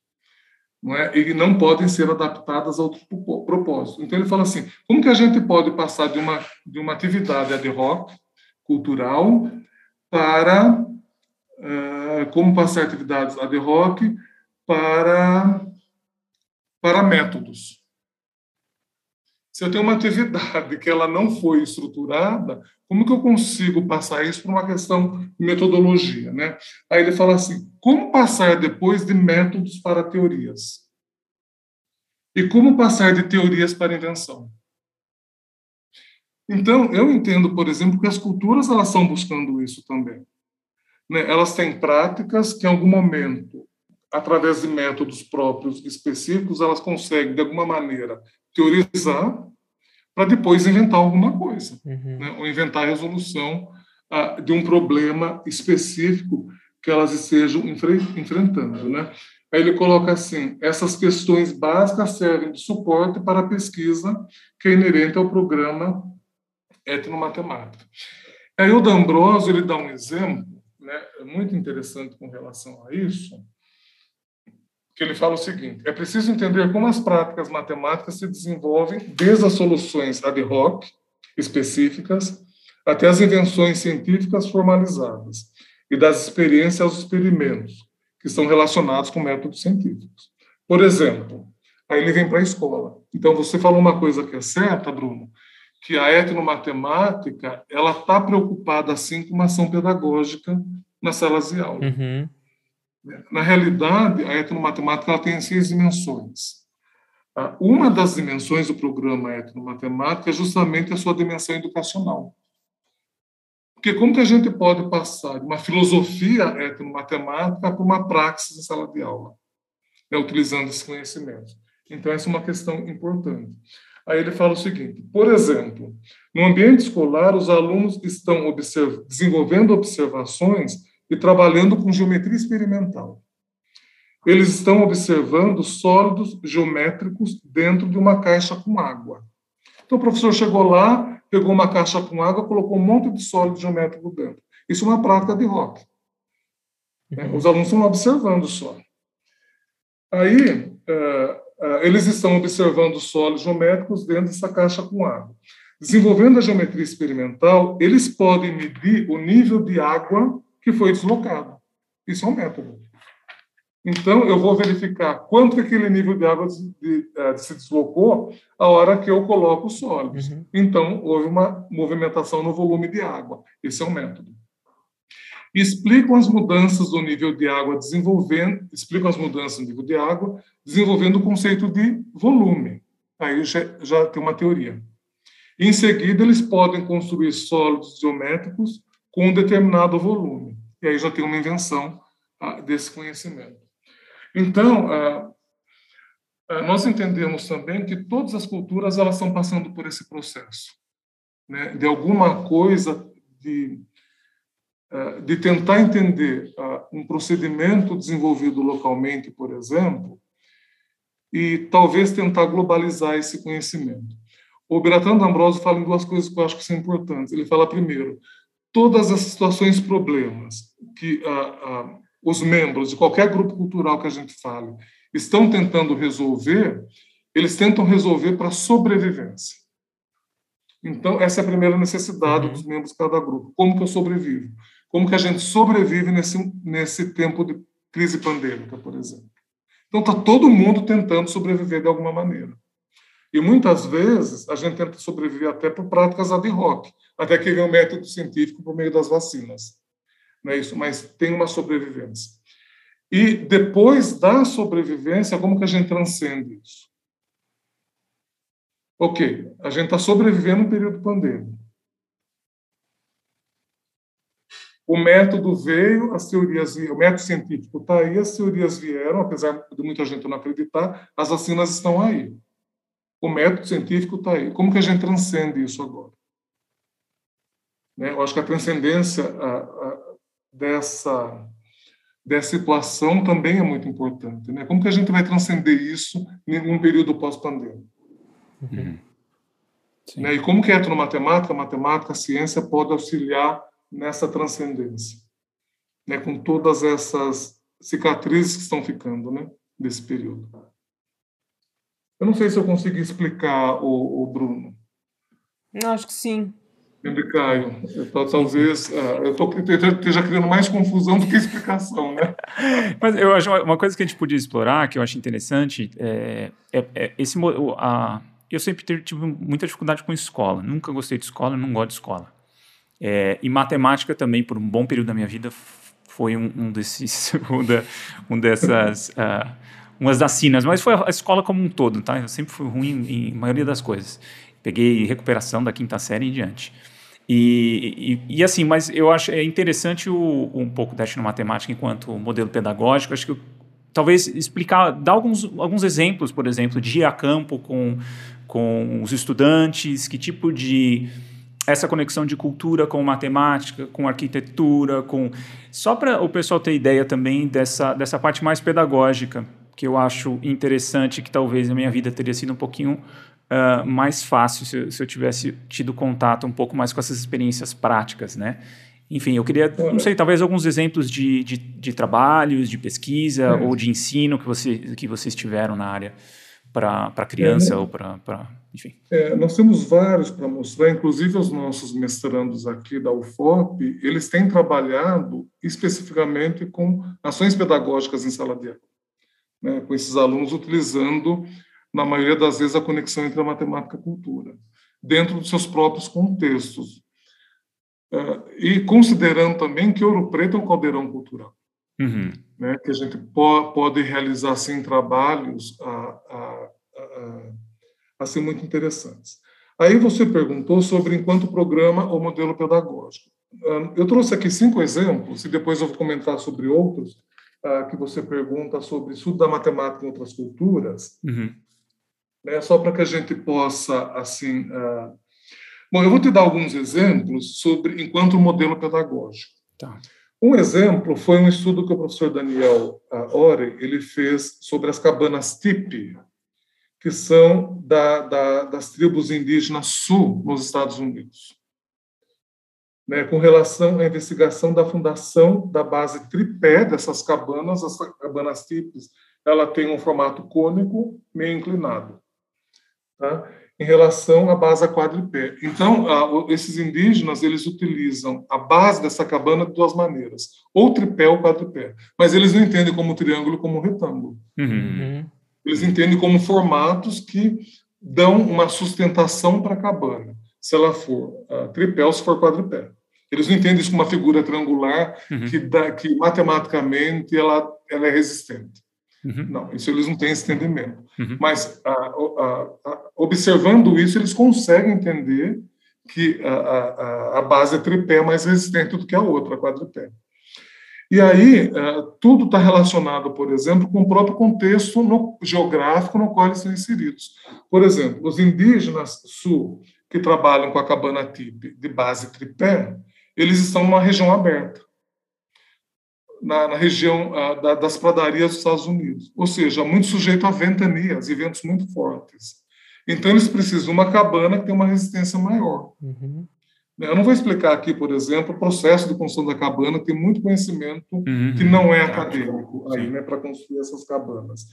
Não é? E não podem ser adaptadas a outro propósito. Então, ele fala assim: como que a gente pode passar de uma, de uma atividade ad hoc, cultural, para. Uh, como passar atividades ad hoc para, para métodos? Se eu tenho uma atividade que ela não foi estruturada, como que eu consigo passar isso para uma questão de metodologia, né? Aí ele fala assim: como passar depois de métodos para teorias? E como passar de teorias para invenção? Então, eu entendo, por exemplo, que as culturas elas estão buscando isso também. Né? Elas têm práticas que, em algum momento, através de métodos próprios específicos, elas conseguem, de alguma maneira, teorizar para depois inventar alguma coisa, uhum. né? ou inventar a resolução uh, de um problema específico que elas estejam enfre enfrentando. Né? Aí ele coloca assim: essas questões básicas servem de suporte para a pesquisa que é inerente ao programa etnomatemática. Aí o D'Ambrosio ele dá um exemplo, né, muito interessante com relação a isso, que ele fala o seguinte: é preciso entender como as práticas matemáticas se desenvolvem desde as soluções ad hoc específicas até as invenções científicas formalizadas e das experiências aos experimentos que estão relacionados com métodos científicos. Por exemplo, aí ele vem para a escola. Então você falou uma coisa que é certa, Bruno, que a etnomatemática ela está preocupada assim com uma ação pedagógica nas salas de aula. Uhum. Na realidade, a etnomatemática ela tem seis dimensões. Ah, uma das dimensões do programa etnomatemática é justamente a sua dimensão educacional. Porque como que a gente pode passar de uma filosofia etnomatemática para uma praxis em sala de aula, né, utilizando esse conhecimento? Então, essa é uma questão importante. Aí ele fala o seguinte: por exemplo, no ambiente escolar, os alunos estão observ desenvolvendo observações e trabalhando com geometria experimental. Eles estão observando sólidos geométricos dentro de uma caixa com água. Então, o professor chegou lá, pegou uma caixa com água, colocou um monte de sólido geométrico dentro. Isso é uma prática de rock. Uhum. Os alunos estão observando só. Aí, uh, uh, eles estão observando sólidos geométricos dentro dessa caixa com água. Desenvolvendo a geometria experimental, eles podem medir o nível de água que foi deslocado. Isso é um método. Então, eu vou verificar quanto que aquele nível de água de, de, eh, de, se deslocou a hora que eu coloco os sólidos. Uhum. Então, houve uma movimentação no volume de água. Esse é um método. explicam as mudanças do nível de água, desenvolvendo, explicam as mudanças do nível de água, desenvolvendo o conceito de volume. Aí já, já tem uma teoria. Em seguida, eles podem construir sólidos geométricos com um determinado volume. E aí já tem uma invenção ah, desse conhecimento. Então, ah, ah, nós entendemos também que todas as culturas elas estão passando por esse processo, né? de alguma coisa de de tentar entender um procedimento desenvolvido localmente, por exemplo, e talvez tentar globalizar esse conhecimento. O Bertrand Ambrosio fala em duas coisas que eu acho que são importantes. Ele fala, primeiro, todas as situações, problemas que ah, ah, os membros de qualquer grupo cultural que a gente fale estão tentando resolver, eles tentam resolver para sobrevivência. Então, essa é a primeira necessidade uhum. dos membros de cada grupo. Como que eu sobrevivo? Como que a gente sobrevive nesse, nesse tempo de crise pandêmica, por exemplo? Então, está todo mundo tentando sobreviver de alguma maneira. E muitas vezes a gente tenta sobreviver até por práticas ad hoc, até que vem o método científico por meio das vacinas. Não é isso? Mas tem uma sobrevivência. E depois da sobrevivência, como que a gente transcende isso? Ok, a gente está sobrevivendo no período pandêmico. O método veio, as teorias, o método científico está aí, as teorias vieram, apesar de muita gente não acreditar, as vacinas estão aí. O método científico está aí. Como que a gente transcende isso agora? Né? Eu acho que a transcendência a, a, dessa dessa situação também é muito importante. Né? Como que a gente vai transcender isso em um período pós-pandêmico? Uhum. Né? E como que é no matemática, a matemática, a ciência pode auxiliar nessa transcendência, né? com todas essas cicatrizes que estão ficando né? desse período. Eu não sei se eu consegui explicar o, o Bruno. Não, acho que sim. Entende, Caio? Eu, talvez uh, eu tô, esteja criando mais confusão do que explicação, né? [LAUGHS] Mas eu acho uma coisa que a gente podia explorar, que eu acho interessante, é, é, é esse a, eu sempre tive muita dificuldade com escola. Nunca gostei de escola, não gosto de escola. É, e matemática também, por um bom período da minha vida, foi um, um desses, [LAUGHS] um, da, um dessas, uh, [LAUGHS] umas das sinas. Mas foi a escola como um todo, tá? Eu sempre fui ruim em, em maioria das coisas. Peguei recuperação da quinta série em diante. E, e, e, assim, mas eu acho é interessante o, um pouco da etnomatemática enquanto modelo pedagógico. Acho que talvez explicar, dar alguns, alguns exemplos, por exemplo, de ir a campo com, com os estudantes, que tipo de essa conexão de cultura com matemática, com arquitetura, com só para o pessoal ter ideia também dessa, dessa parte mais pedagógica que eu acho interessante, que talvez a minha vida teria sido um pouquinho uh, mais fácil se, se, eu tivesse tido contato um pouco mais com essas experiências práticas, né? Enfim, eu queria, não sei, talvez alguns exemplos de, de, de trabalhos, de pesquisa é. ou de ensino que, você, que vocês tiveram na área para criança é, né? ou para. Enfim. É, nós temos vários para mostrar, inclusive os nossos mestrandos aqui da UFOP, eles têm trabalhado especificamente com ações pedagógicas em sala de aula, né, com esses alunos utilizando, na maioria das vezes, a conexão entre a matemática e a cultura, dentro dos seus próprios contextos. É, e considerando também que Ouro Preto é um caldeirão cultural. Uhum. Né, que a gente po pode realizar assim trabalhos a, a, a, assim muito interessantes. Aí você perguntou sobre enquanto programa ou modelo pedagógico. Eu trouxe aqui cinco exemplos e depois eu vou comentar sobre outros uh, que você pergunta sobre estudo da matemática em outras culturas, uhum. Né, só para que a gente possa assim. Uh... Bom, eu vou te dar alguns exemplos sobre enquanto modelo pedagógico. Tá. Um exemplo foi um estudo que o professor Daniel Ore ele fez sobre as cabanas tipi, que são da, da, das tribos indígenas sul nos Estados Unidos. Né, com relação à investigação da fundação da base tripé dessas cabanas, as cabanas tipis, ela tem um formato cônico meio inclinado. Tá? em relação à base quadripé. Então, esses indígenas eles utilizam a base dessa cabana de duas maneiras, ou tripé ou quadripé, mas eles não entendem como triângulo como retângulo. Uhum. uhum. Eles entendem como formatos que dão uma sustentação para a cabana, se ela for uh, tripé ou se for quadripé. Eles não entendem isso como uma figura triangular uhum. que, dá, que matematicamente ela, ela é resistente. Uhum. Não, isso eles não têm esse entendimento. Uhum. Mas, a, a, a, observando isso, eles conseguem entender que a, base é tripé mais resistente do que a outra, a quadripé. E aí, tudo está relacionado, por exemplo, com o próprio contexto no, geográfico no qual eles são inseridos. Por exemplo, os indígenas sul que trabalham com a cabana tip de base tripé, eles estão numa região aberta, na, na região uh, da, das pradarias dos Estados Unidos, ou seja, muito sujeito a ventanias e ventos muito fortes. Então, eles precisam de uma cabana que tem uma resistência maior. Uhum. Eu não vou explicar aqui, por exemplo, o processo de construção da cabana, tem muito conhecimento uhum. que não é acadêmico aí, né, para construir essas cabanas.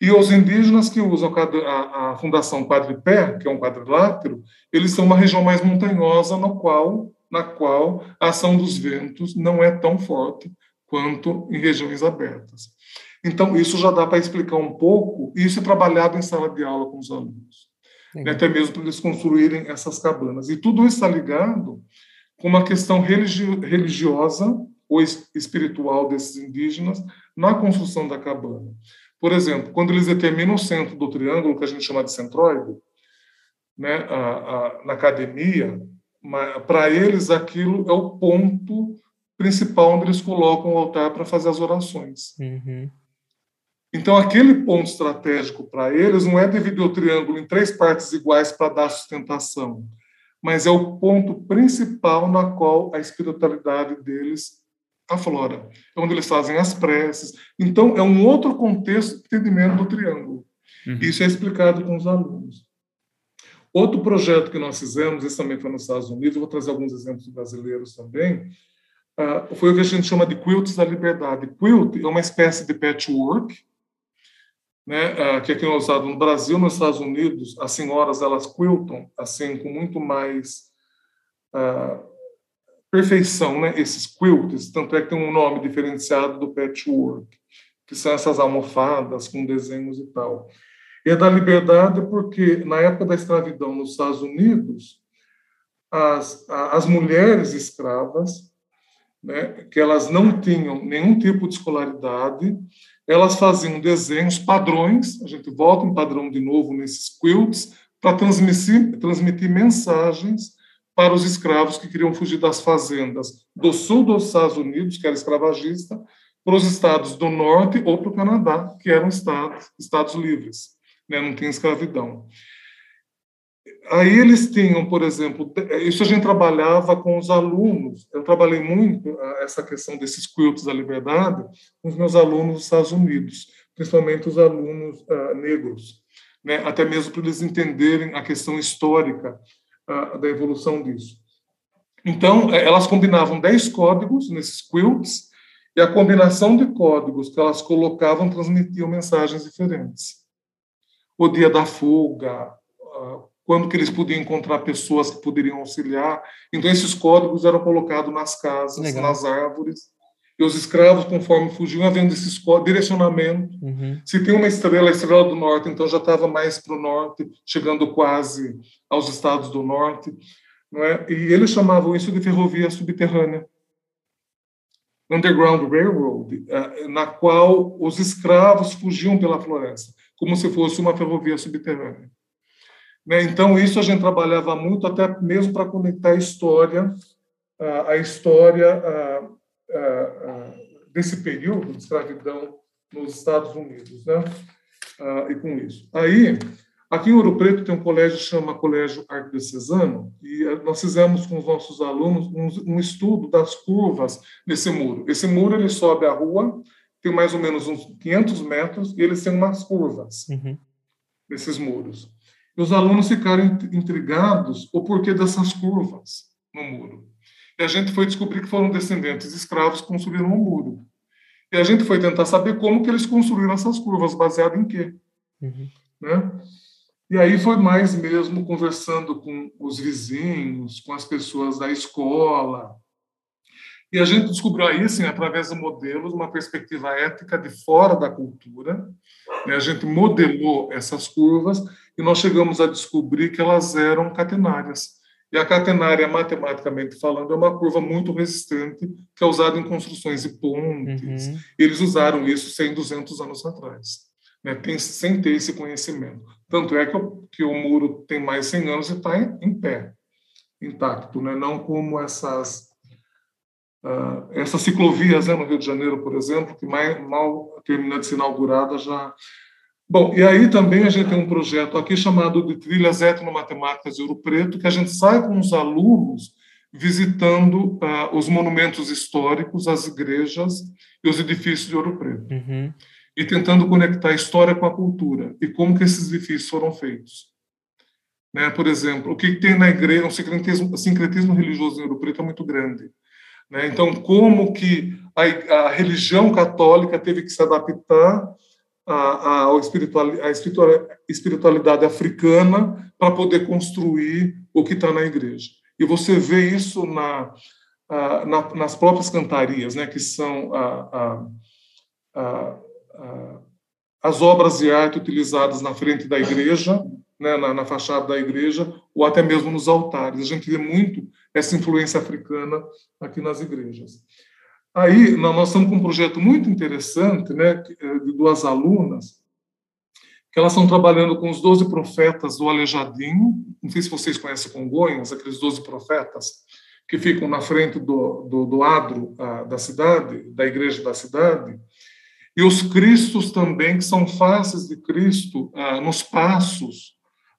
E os indígenas que usam a, a Fundação Quadripé, que é um quadrilátero, eles são uma região mais montanhosa, no qual, na qual a ação dos ventos não é tão forte quanto em regiões abertas. Então, isso já dá para explicar um pouco, e isso é trabalhado em sala de aula com os alunos, né, até mesmo para eles construírem essas cabanas. E tudo isso está ligado com uma questão religi religiosa ou espiritual desses indígenas na construção da cabana. Por exemplo, quando eles determinam o centro do triângulo, que a gente chama de centroide, né, a, a, na academia, para eles aquilo é o ponto principal onde eles colocam o altar para fazer as orações. Uhum. Então, aquele ponto estratégico para eles não é dividir o triângulo em três partes iguais para dar sustentação, mas é o ponto principal na qual a espiritualidade deles aflora. É onde eles fazem as preces. Então, é um outro contexto de entendimento do triângulo. Uhum. Isso é explicado com os alunos. Outro projeto que nós fizemos, esse também foi nos Estados Unidos, vou trazer alguns exemplos brasileiros também, uh, foi o que a gente chama de quilts da liberdade. Quilt é uma espécie de patchwork, né, uh, que aqui é usado no Brasil, nos Estados Unidos, as senhoras elas quiltam assim com muito mais uh, perfeição, né, esses quilts, tanto é que tem um nome diferenciado do patchwork, que são essas almofadas com desenhos e tal. E é da liberdade porque, na época da escravidão nos Estados Unidos, as, as mulheres escravas, né, que elas não tinham nenhum tipo de escolaridade, elas faziam desenhos padrões, a gente volta em padrão de novo nesses quilts, para transmitir, transmitir mensagens para os escravos que queriam fugir das fazendas do sul dos Estados Unidos, que era escravagista, para os estados do norte ou para o Canadá, que eram estados, estados livres né, não tinha escravidão. Aí eles tinham, por exemplo, isso a gente trabalhava com os alunos. Eu trabalhei muito ah, essa questão desses quilts da liberdade com os meus alunos dos Estados Unidos, principalmente os alunos uh, negros, né, até mesmo para eles entenderem a questão histórica uh, da evolução disso. Então, eh, elas combinavam 10 códigos nesses quilts e a combinação de códigos que elas colocavam transmitiam mensagens diferentes o dia da fuga, quando que eles podiam encontrar pessoas que poderiam auxiliar. Então, esses códigos eram colocados nas casas, Legal. nas árvores, e os escravos, conforme fugiam, havendo esses códigos, direcionamento. Uhum. Se tem uma estrela, a estrela do norte, então já estava mais para o norte, chegando quase aos estados do norte. Não é? E eles chamavam isso de ferrovia subterrânea. Underground Railroad, ah, na qual os escravos fugiam pela floresta como se fosse uma ferrovia subterrânea. Né? Então, isso a gente trabalhava muito, até mesmo para conectar a história, a história desse período de escravidão nos Estados Unidos, né? e com isso. Aí, aqui em Ouro Preto tem um colégio que chama Colégio Arquidiocesano, e eh, nós fizemos com os nossos alunos um, estudo das curvas desse muro. Esse muro ele sobe a rua tem mais ou menos uns 500 metros e eles têm umas curvas uhum. nesses muros. Os alunos ficaram intrigados o porquê dessas curvas no muro. E a gente foi descobrir que foram descendentes de escravos que construíram o um muro. E a gente foi tentar saber como que eles construíram essas curvas, baseado em quê. Uhum. Né? E aí foi mais mesmo conversando com os vizinhos, com as pessoas da escola, e a gente descobriu aí, assim, através de modelos, uma perspectiva ética de fora da cultura. Né? A gente modelou essas curvas e nós chegamos a descobrir que elas eram catenárias. E a catenária, matematicamente falando, é uma curva muito resistente que é usada em construções de pontes. Uhum. Eles usaram isso 100, 200 anos atrás, né? tem, sem ter esse conhecimento. Tanto é que o, que o muro tem mais de 100 anos e está em, em, pé, intacto, né? não como essas, uh, essas ciclovias né, no Rio de Janeiro, por exemplo, que mais, mal termina de ser inaugurada já Bom, e aí também a gente tem um projeto aqui chamado de Trilhas Etnomatemáticas de Ouro Preto, que a gente sai com os alunos visitando uh, os monumentos históricos, as igrejas e os edifícios de Ouro Preto. Uhum. E tentando conectar a história com a cultura e como que esses edifícios foram feitos. Né? Por exemplo, o que tem na igreja, um sincretismo, sincretismo religioso em Ouro Preto é muito grande. Né? Então, como que a, a religião católica teve que se adaptar a, a, a espiritualidade africana para poder construir o que está na igreja. E você vê isso na, na, nas próprias cantarias, né, que são a, as obras de arte utilizadas na frente da igreja, né, na, na, fachada da igreja, ou até mesmo nos altares. A gente vê muito essa influência africana aqui nas igrejas. Aí, nós estamos com um projeto muito interessante, né, é de duas alunas, que elas estão trabalhando com os 12 profetas do Alejadinho, não sei se vocês conhecem Congonhas, aqueles 12 profetas que ficam na frente do, do, do adro ah, da cidade, da igreja da cidade, e os cristos também, que são faces de Cristo ah, nos passos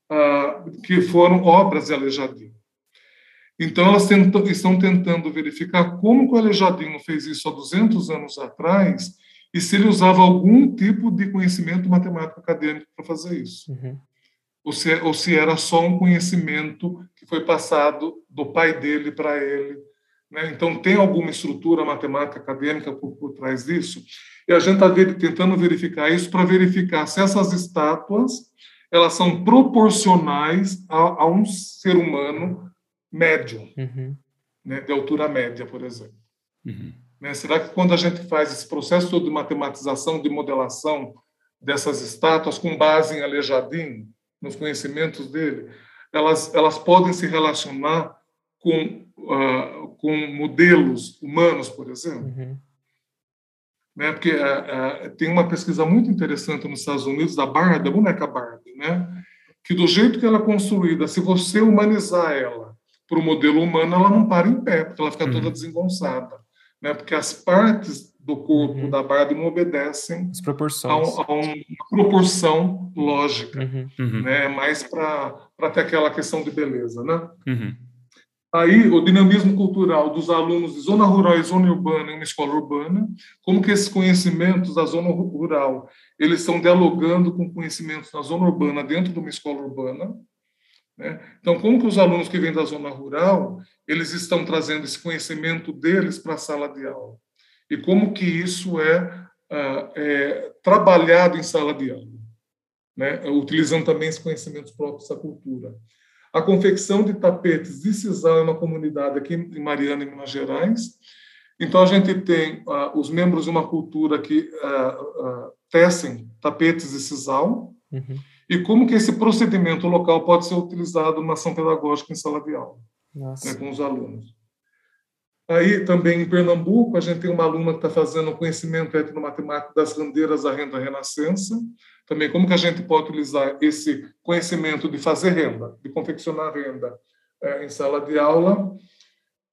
ah, que foram obras de Alejadinho. Então, elas tentam, estão tentando verificar como o Aleijadinho fez isso há 200 anos atrás e se ele usava algum tipo de conhecimento matemático acadêmico para fazer isso. Uhum. Ou, se, ou se era só um conhecimento que foi passado do pai dele para ele. Né? Então, tem alguma estrutura matemática acadêmica por, por trás disso? E a gente está tentando verificar isso para verificar se essas estátuas elas são proporcionais a, a um ser humano médio, uhum. né, de altura média, por exemplo. Uhum. Né, será que quando a gente faz esse processo todo de matematização, de modelação dessas estátuas com base em Aleijadinho, nos conhecimentos dele, elas, elas podem se relacionar com, uh, com modelos humanos, por exemplo? Uhum. Né, porque uh, uh, tem uma pesquisa muito interessante nos Estados Unidos da Barbie, da boneca Barbie, né, que do jeito que ela é construída, se você humanizar ela para o modelo humano, ela não para em pé, porque ela fica uhum. toda desengonçada. Né? Porque as partes do corpo uhum. da Barbie não obedecem as proporções. A, a uma proporção lógica. Uhum. uhum. Né? Mais para ter aquela questão de beleza. Né? Uhum. Aí, o dinamismo cultural dos alunos de zona rural e zona urbana em uma escola urbana, como que esses conhecimentos da zona rural, eles estão dialogando com conhecimentos da zona urbana dentro de uma escola urbana? Então, como que os alunos que vêm da zona rural, eles estão trazendo esse conhecimento deles para a sala de aula? E como que isso é, ah, é trabalhado em sala de aula? Né? Utilizando também esses conhecimentos próprios da cultura. A confecção de tapetes de sisal é uma comunidade aqui em Mariana, em Minas Gerais. Então, a gente tem uh, os membros de uma cultura que uh, tecem tapetes de sisal, uhum e como que esse procedimento local pode ser utilizado numa ação pedagógica em sala de aula, né, com os alunos. Aí, também em Pernambuco, a gente tem uma aluna que está fazendo conhecimento etnomatemático das bandeiras da renda renascença. Também, como que a gente pode utilizar esse conhecimento de fazer renda, de confeccionar renda é, em sala de aula.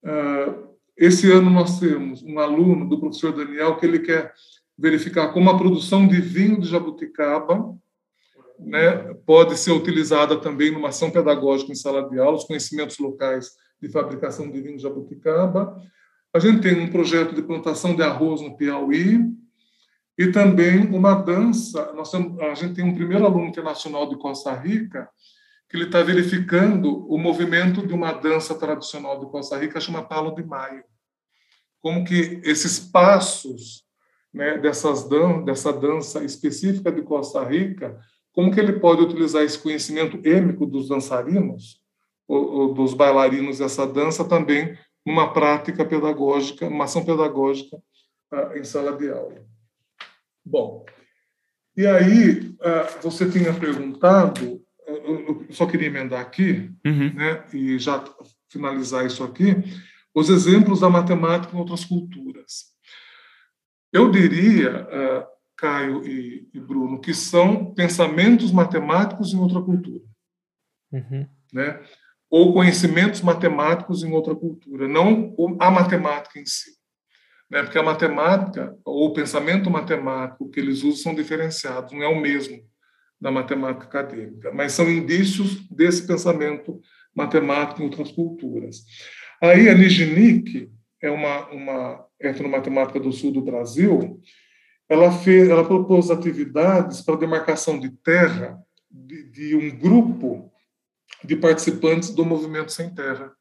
É, esse ano nós temos um aluno do professor Daniel que ele quer verificar como a produção de vinho de jabuticaba né, pode ser utilizada também numa ação pedagógica em sala de aula, os conhecimentos locais de fabricação de vinho de jabuticaba. A gente tem um projeto de plantação de arroz no Piauí e também uma dança. Nós temos, a gente tem um primeiro aluno internacional de Costa Rica que ele está verificando o movimento de uma dança tradicional de Costa Rica chama Palo de Maio. Como que esses passos né, dessas dan dessa dança específica de Costa Rica como que ele pode utilizar esse conhecimento êmico dos dançarinos, ou, ou dos bailarinos dessa dança também numa prática pedagógica, uma ação pedagógica uh, em sala de aula. Bom, e aí uh, você tinha perguntado eu só queria emendar aqui, uhum. né, e já finalizar isso aqui, os exemplos da matemática em outras culturas. Eu diria, uh, Caio e, e, Bruno, que são pensamentos matemáticos em outra cultura. Uhum. Né? Ou conhecimentos matemáticos em outra cultura, não a matemática em si. Né? Porque a matemática, ou o pensamento matemático que eles usam são diferenciados, não é o mesmo da matemática acadêmica, mas são indícios desse pensamento matemático em outras culturas. Aí a Nijnik é uma, uma etnomatemática do sul do Brasil, ela, fez, ela propôs atividades para demarcação de terra de, de um grupo de participantes do movimento sem terra.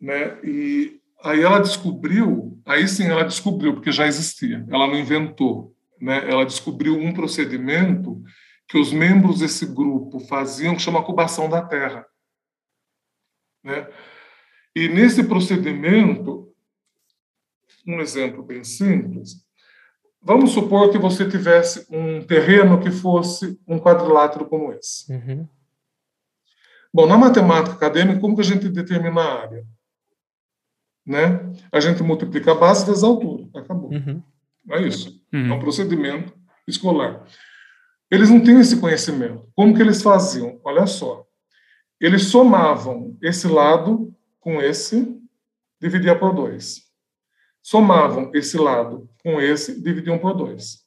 Né? E aí ela descobriu, aí sim ela descobriu, porque já existia, ela não inventou, né? ela descobriu um procedimento que os membros desse grupo faziam, que chama cubação da terra. Né? E nesse procedimento, um exemplo bem simples, vamos supor que você tivesse um terreno que fosse um quadrilátero como esse. Uhum. Bom, na matemática acadêmica, como que a gente determina a área? Né? A gente multiplica a base vezes a altura. Acabou. Uhum. É isso. Uhum. É um procedimento escolar. Eles não tinham esse conhecimento. Como que eles faziam? Olha só. Eles somavam esse lado com esse, dividia por dois. Somavam esse lado com esse, dividiam por dois.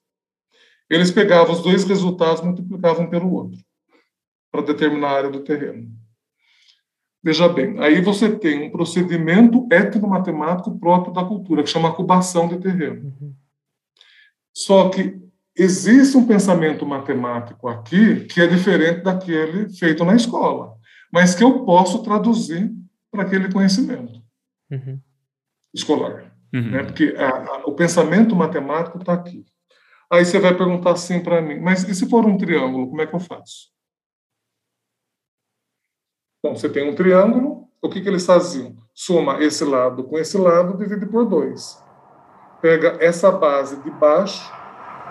Eles pegavam os dois resultados, multiplicavam pelo outro para determinar a área do terreno. Veja bem, aí você tem um procedimento etnomatemático próprio da cultura, que chama cubação de terreno. Uhum. Só que existe um pensamento matemático aqui que é diferente daquele feito na escola, mas que eu posso traduzir para aquele conhecimento uhum. escolar. Uhum. Né? Porque a, a, o pensamento matemático está aqui. Aí você vai perguntar assim para mim, mas e se for um triângulo, como é que eu faço? Bom, você tem um triângulo, o que, que eles faziam? Soma esse lado com esse lado, divide por dois. Pega essa base de baixo,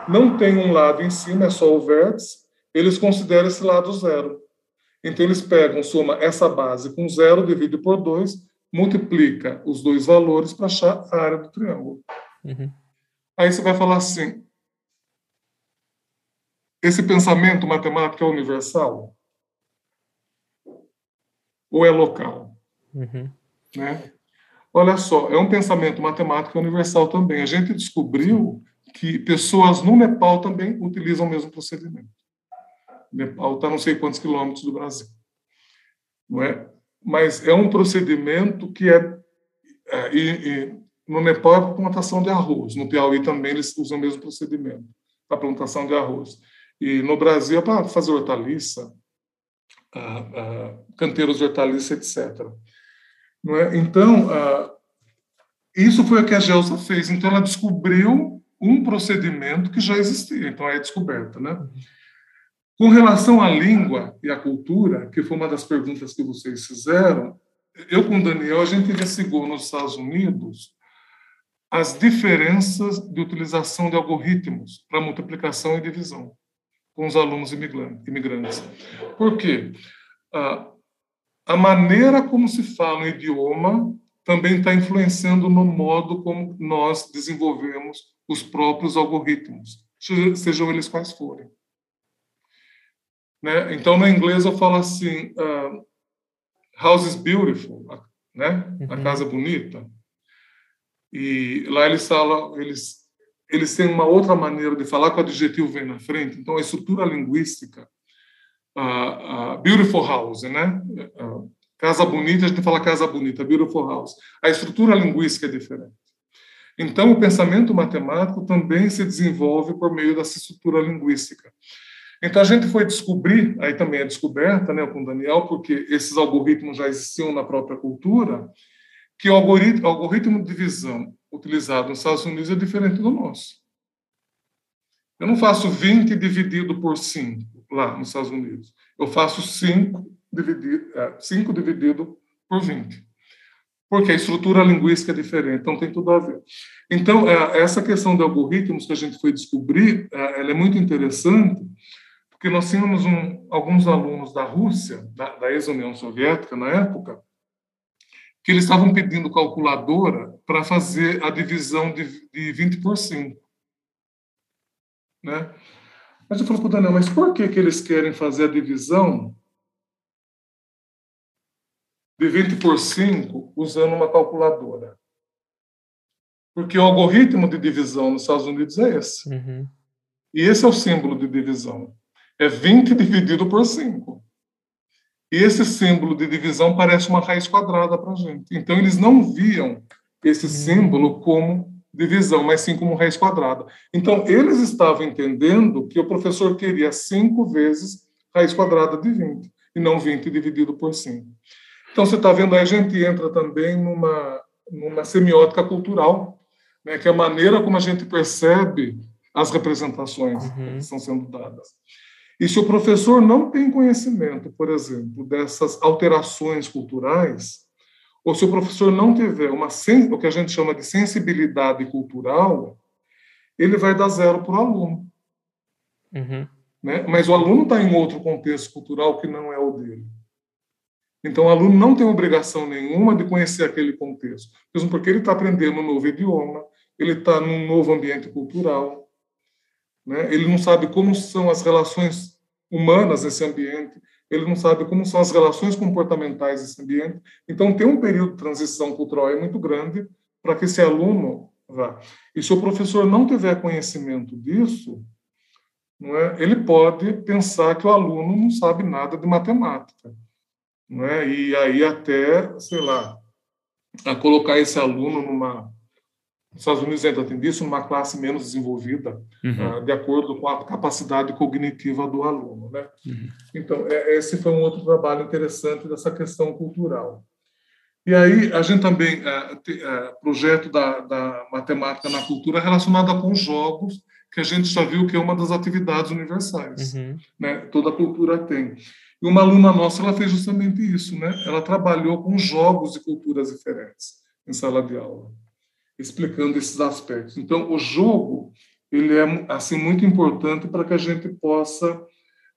não tem um lado em cima, é só o vértice, eles consideram esse lado zero. Então, eles pegam, soma essa base com zero, divide por dois, multiplica os dois valores para achar a área do triângulo. Uhum. Aí você vai falar assim: esse pensamento matemático é universal? ou é local? Uhum. Né? Olha só, é um pensamento matemático universal também. A gente descobriu que pessoas no Nepal também utilizam o mesmo procedimento. O Nepal está não sei quantos quilômetros do Brasil. Não é? Mas é um procedimento que é, é e, e, no Nepal é para plantação de arroz. No Piauí também eles usam o mesmo procedimento para plantação de arroz. E no Brasil é para fazer hortaliça, canteiros hortaliças, etc. Não é? Então, isso foi o que a Gelsa fez. Então, ela descobriu um procedimento que já existia. Então, é descoberta, né? Com relação à língua e à cultura, que foi uma das perguntas que vocês fizeram, eu com o Daniel, a gente investigou nos Estados Unidos as diferenças de utilização de algoritmos para multiplicação e divisão com os alunos imigrantes. Por quê? a maneira como se fala o idioma também está influenciando no modo como nós desenvolvemos os próprios algoritmos, sejam eles quais forem. Né? Então, no inglês eu falo assim, uh, house is beautiful, né? A uhum. casa é bonita. E lá eles falam, eles eles têm uma outra maneira de falar que o adjetivo vem na frente. Então, a estrutura linguística, a, beautiful house, né? casa bonita, a gente fala casa bonita, beautiful house. A estrutura linguística é diferente. Então, o pensamento matemático também se desenvolve por meio dessa estrutura linguística. Então, a gente foi descobrir, aí também é descoberta né, com o Daniel, porque esses algoritmos já existiam na própria cultura, que o algoritmo, algoritmo de divisão utilizado nos Estados Unidos é diferente do nosso. Eu não faço 20 dividido por 5 lá nos Estados Unidos. Eu faço 5 dividido, é, 5 dividido por 20. Porque a estrutura linguística é diferente, então tem tudo a ver. Então, é, essa questão de algoritmos que a gente foi descobrir, é, ela é muito interessante, porque nós tínhamos um, alguns alunos da Rússia, da, da ex-União Soviética na época, que eles estavam pedindo calculadora para fazer a divisão de, de 20 por 5. Né? Mas eu falei para o Daniel, mas por que, que eles querem fazer a divisão de 20 por 5 usando uma calculadora? Porque o algoritmo de divisão nos Estados Unidos é esse. Uhum. E esse é o símbolo de divisão. É 20 dividido por 5. E esse símbolo de divisão parece uma raiz quadrada para a gente. Então, eles não viam esse símbolo como divisão, mas sim como raiz quadrada. Então, eles estavam entendendo que o professor queria 5 vezes raiz quadrada de 20, e não 20 dividido por 5. Então, você está vendo aí, a gente entra também numa, numa semiótica cultural, né, que é a maneira como a gente percebe as representações uhum. que estão sendo dadas. E se o professor não tem conhecimento, por exemplo, dessas alterações culturais, ou se o professor não tiver uma o que a gente chama de sensibilidade cultural, ele vai dar zero para o aluno. Uhum. Né? Mas o aluno está em outro contexto cultural que não é o dele. Então, o aluno não tem obrigação nenhuma de conhecer aquele contexto, mesmo porque ele está aprendendo um novo idioma, ele está num novo ambiente cultural, né? Ele não sabe como são as relações humanas nesse ambiente, ele não sabe como são as relações comportamentais nesse ambiente. Então, tem um período de transição cultural é muito grande para que esse aluno vá. E se o professor não tiver conhecimento disso, não é? ele pode pensar que o aluno não sabe nada de matemática. Não é? E aí até, sei lá, a colocar esse aluno numa os Estados Unidos ainda tem isso, numa classe menos desenvolvida, uhum. uh, de acordo com a capacidade cognitiva do aluno. Né? Uhum. Então, é, esse foi um outro trabalho interessante dessa questão cultural. E aí, a gente também, uh, tem, uh, projeto da, da matemática na cultura relacionada com jogos, que a gente já viu que é uma das atividades universais. Uhum. Né? Toda cultura tem. E uma aluna nossa, ela fez justamente isso, né? Ela trabalhou com jogos de culturas diferentes em sala de aula explicando esses aspectos. Então, o jogo ele é assim muito importante para que a gente possa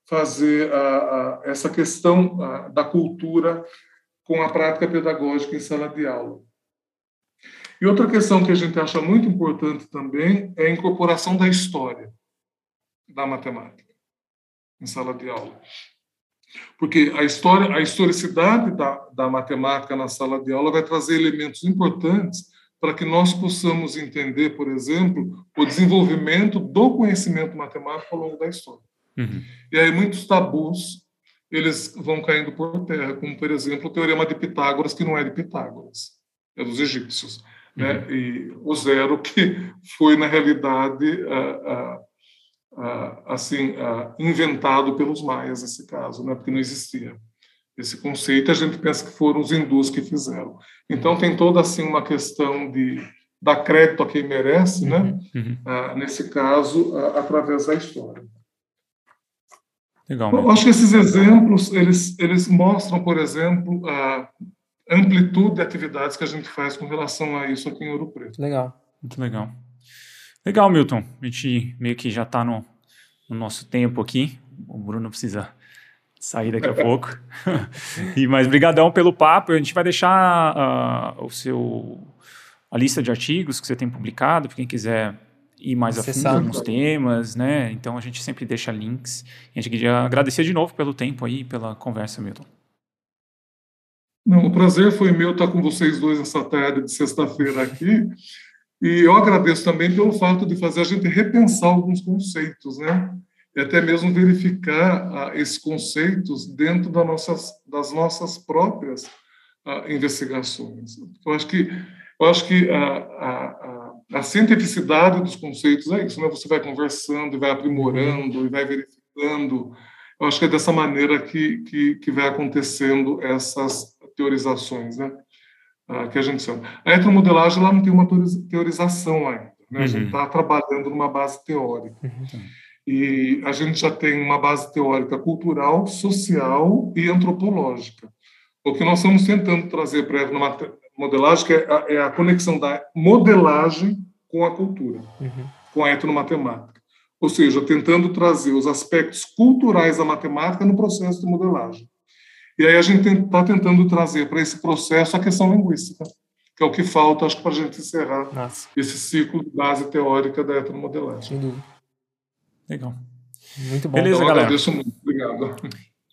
fazer a, a, essa questão a, da cultura com a prática pedagógica em sala de aula. E outra questão que a gente acha muito importante também é a incorporação da história da matemática em sala de aula. Porque a história, a historicidade da, da matemática na sala de aula vai trazer elementos importantes para que nós possamos entender, por exemplo, o desenvolvimento do conhecimento matemático ao longo da história. Uhum. E aí muitos tabus eles vão caindo por terra, como por exemplo o teorema de Pitágoras, que não é de Pitágoras, é dos egípcios, né? uhum. né? E o zero que foi na realidade assim inventado pelos maias nesse caso, né? Porque não existia esse conceito, a gente pensa que foram os hindus que fizeram. Então tem toda assim uma questão de dar crédito a quem merece, né? Uhum. uhum. Ah, nesse caso, através da história. Legal. Eu acho que esses exemplos eles eles mostram, por exemplo, a amplitude de atividades que a gente faz com relação a isso aqui em Ouro Preto. Legal, muito legal. Legal, Milton. A gente meio que já está no, no nosso tempo aqui. O Bruno precisa sair daqui a pouco. [LAUGHS] e mas brigadão pelo papo. A gente vai deixar uh, o seu a lista de artigos que você tem publicado para quem quiser ir mais Acessar. a fundo nos temas, né? Então a gente sempre deixa links. A gente queria agradecer de novo pelo tempo aí, pela conversa, Milton. Não, o prazer foi meu estar com vocês dois essa tarde de sexta-feira aqui. E eu agradeço também pelo fato de fazer a gente repensar alguns conceitos, né? E até mesmo verificar ah, esses conceitos dentro das nossas, das nossas próprias ah, investigações. Eu acho que, eu acho que a, a, a, cientificidade dos conceitos é isso, né? você vai conversando e vai aprimorando e vai verificando. Eu acho que é dessa maneira que, que, que vai acontecendo essas teorizações, né? Ah, que a gente chama. A etromodelagem lá não tem uma teorização ainda, né? a gente está uhum. trabalhando numa base teórica. Uhum. E a gente já tem uma base teórica cultural, social e antropológica. O que nós estamos tentando trazer para a modelagem é a, é a conexão da modelagem com a cultura, uhum. com a etnomatemática. ou seja, tentando trazer os aspectos culturais da matemática no processo de modelagem. E aí a gente está tentando trazer para esse processo a questão linguística, que é o que falta, acho que, para a gente encerrar Nossa. esse ciclo de base teórica da heteromodelagem. Sem dúvida. Legal. Muito bom. Beleza, então, galera. Agradeço muito. Obrigado.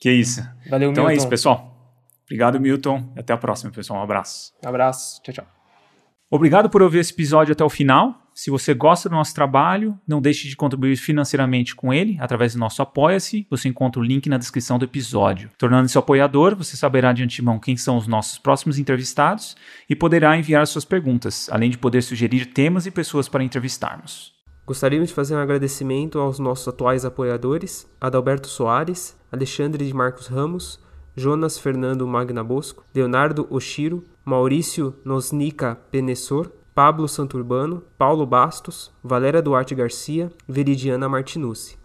Que isso. Valeu, então Milton. é isso, pessoal. Obrigado, Milton. Até a próxima, pessoal. Um abraço. Um abraço. Tchau, tchau. Obrigado por ouvir esse episódio até o final. Se você gosta do nosso trabalho, não deixe de contribuir financeiramente com ele através do nosso Apoia-se. Você encontra o link na descrição do episódio. Tornando-se apoiador, você saberá de antemão quem são os nossos próximos entrevistados e poderá enviar suas perguntas, além de poder sugerir temas e pessoas para entrevistarmos. Gostaríamos de fazer um agradecimento aos nossos atuais apoiadores: Adalberto Soares, Alexandre de Marcos Ramos, Jonas Fernando Magna Bosco, Leonardo Oshiro, Maurício Nosnica Penessor, Pablo Santurbano, Paulo Bastos, Valéria Duarte Garcia, Veridiana Martinucci.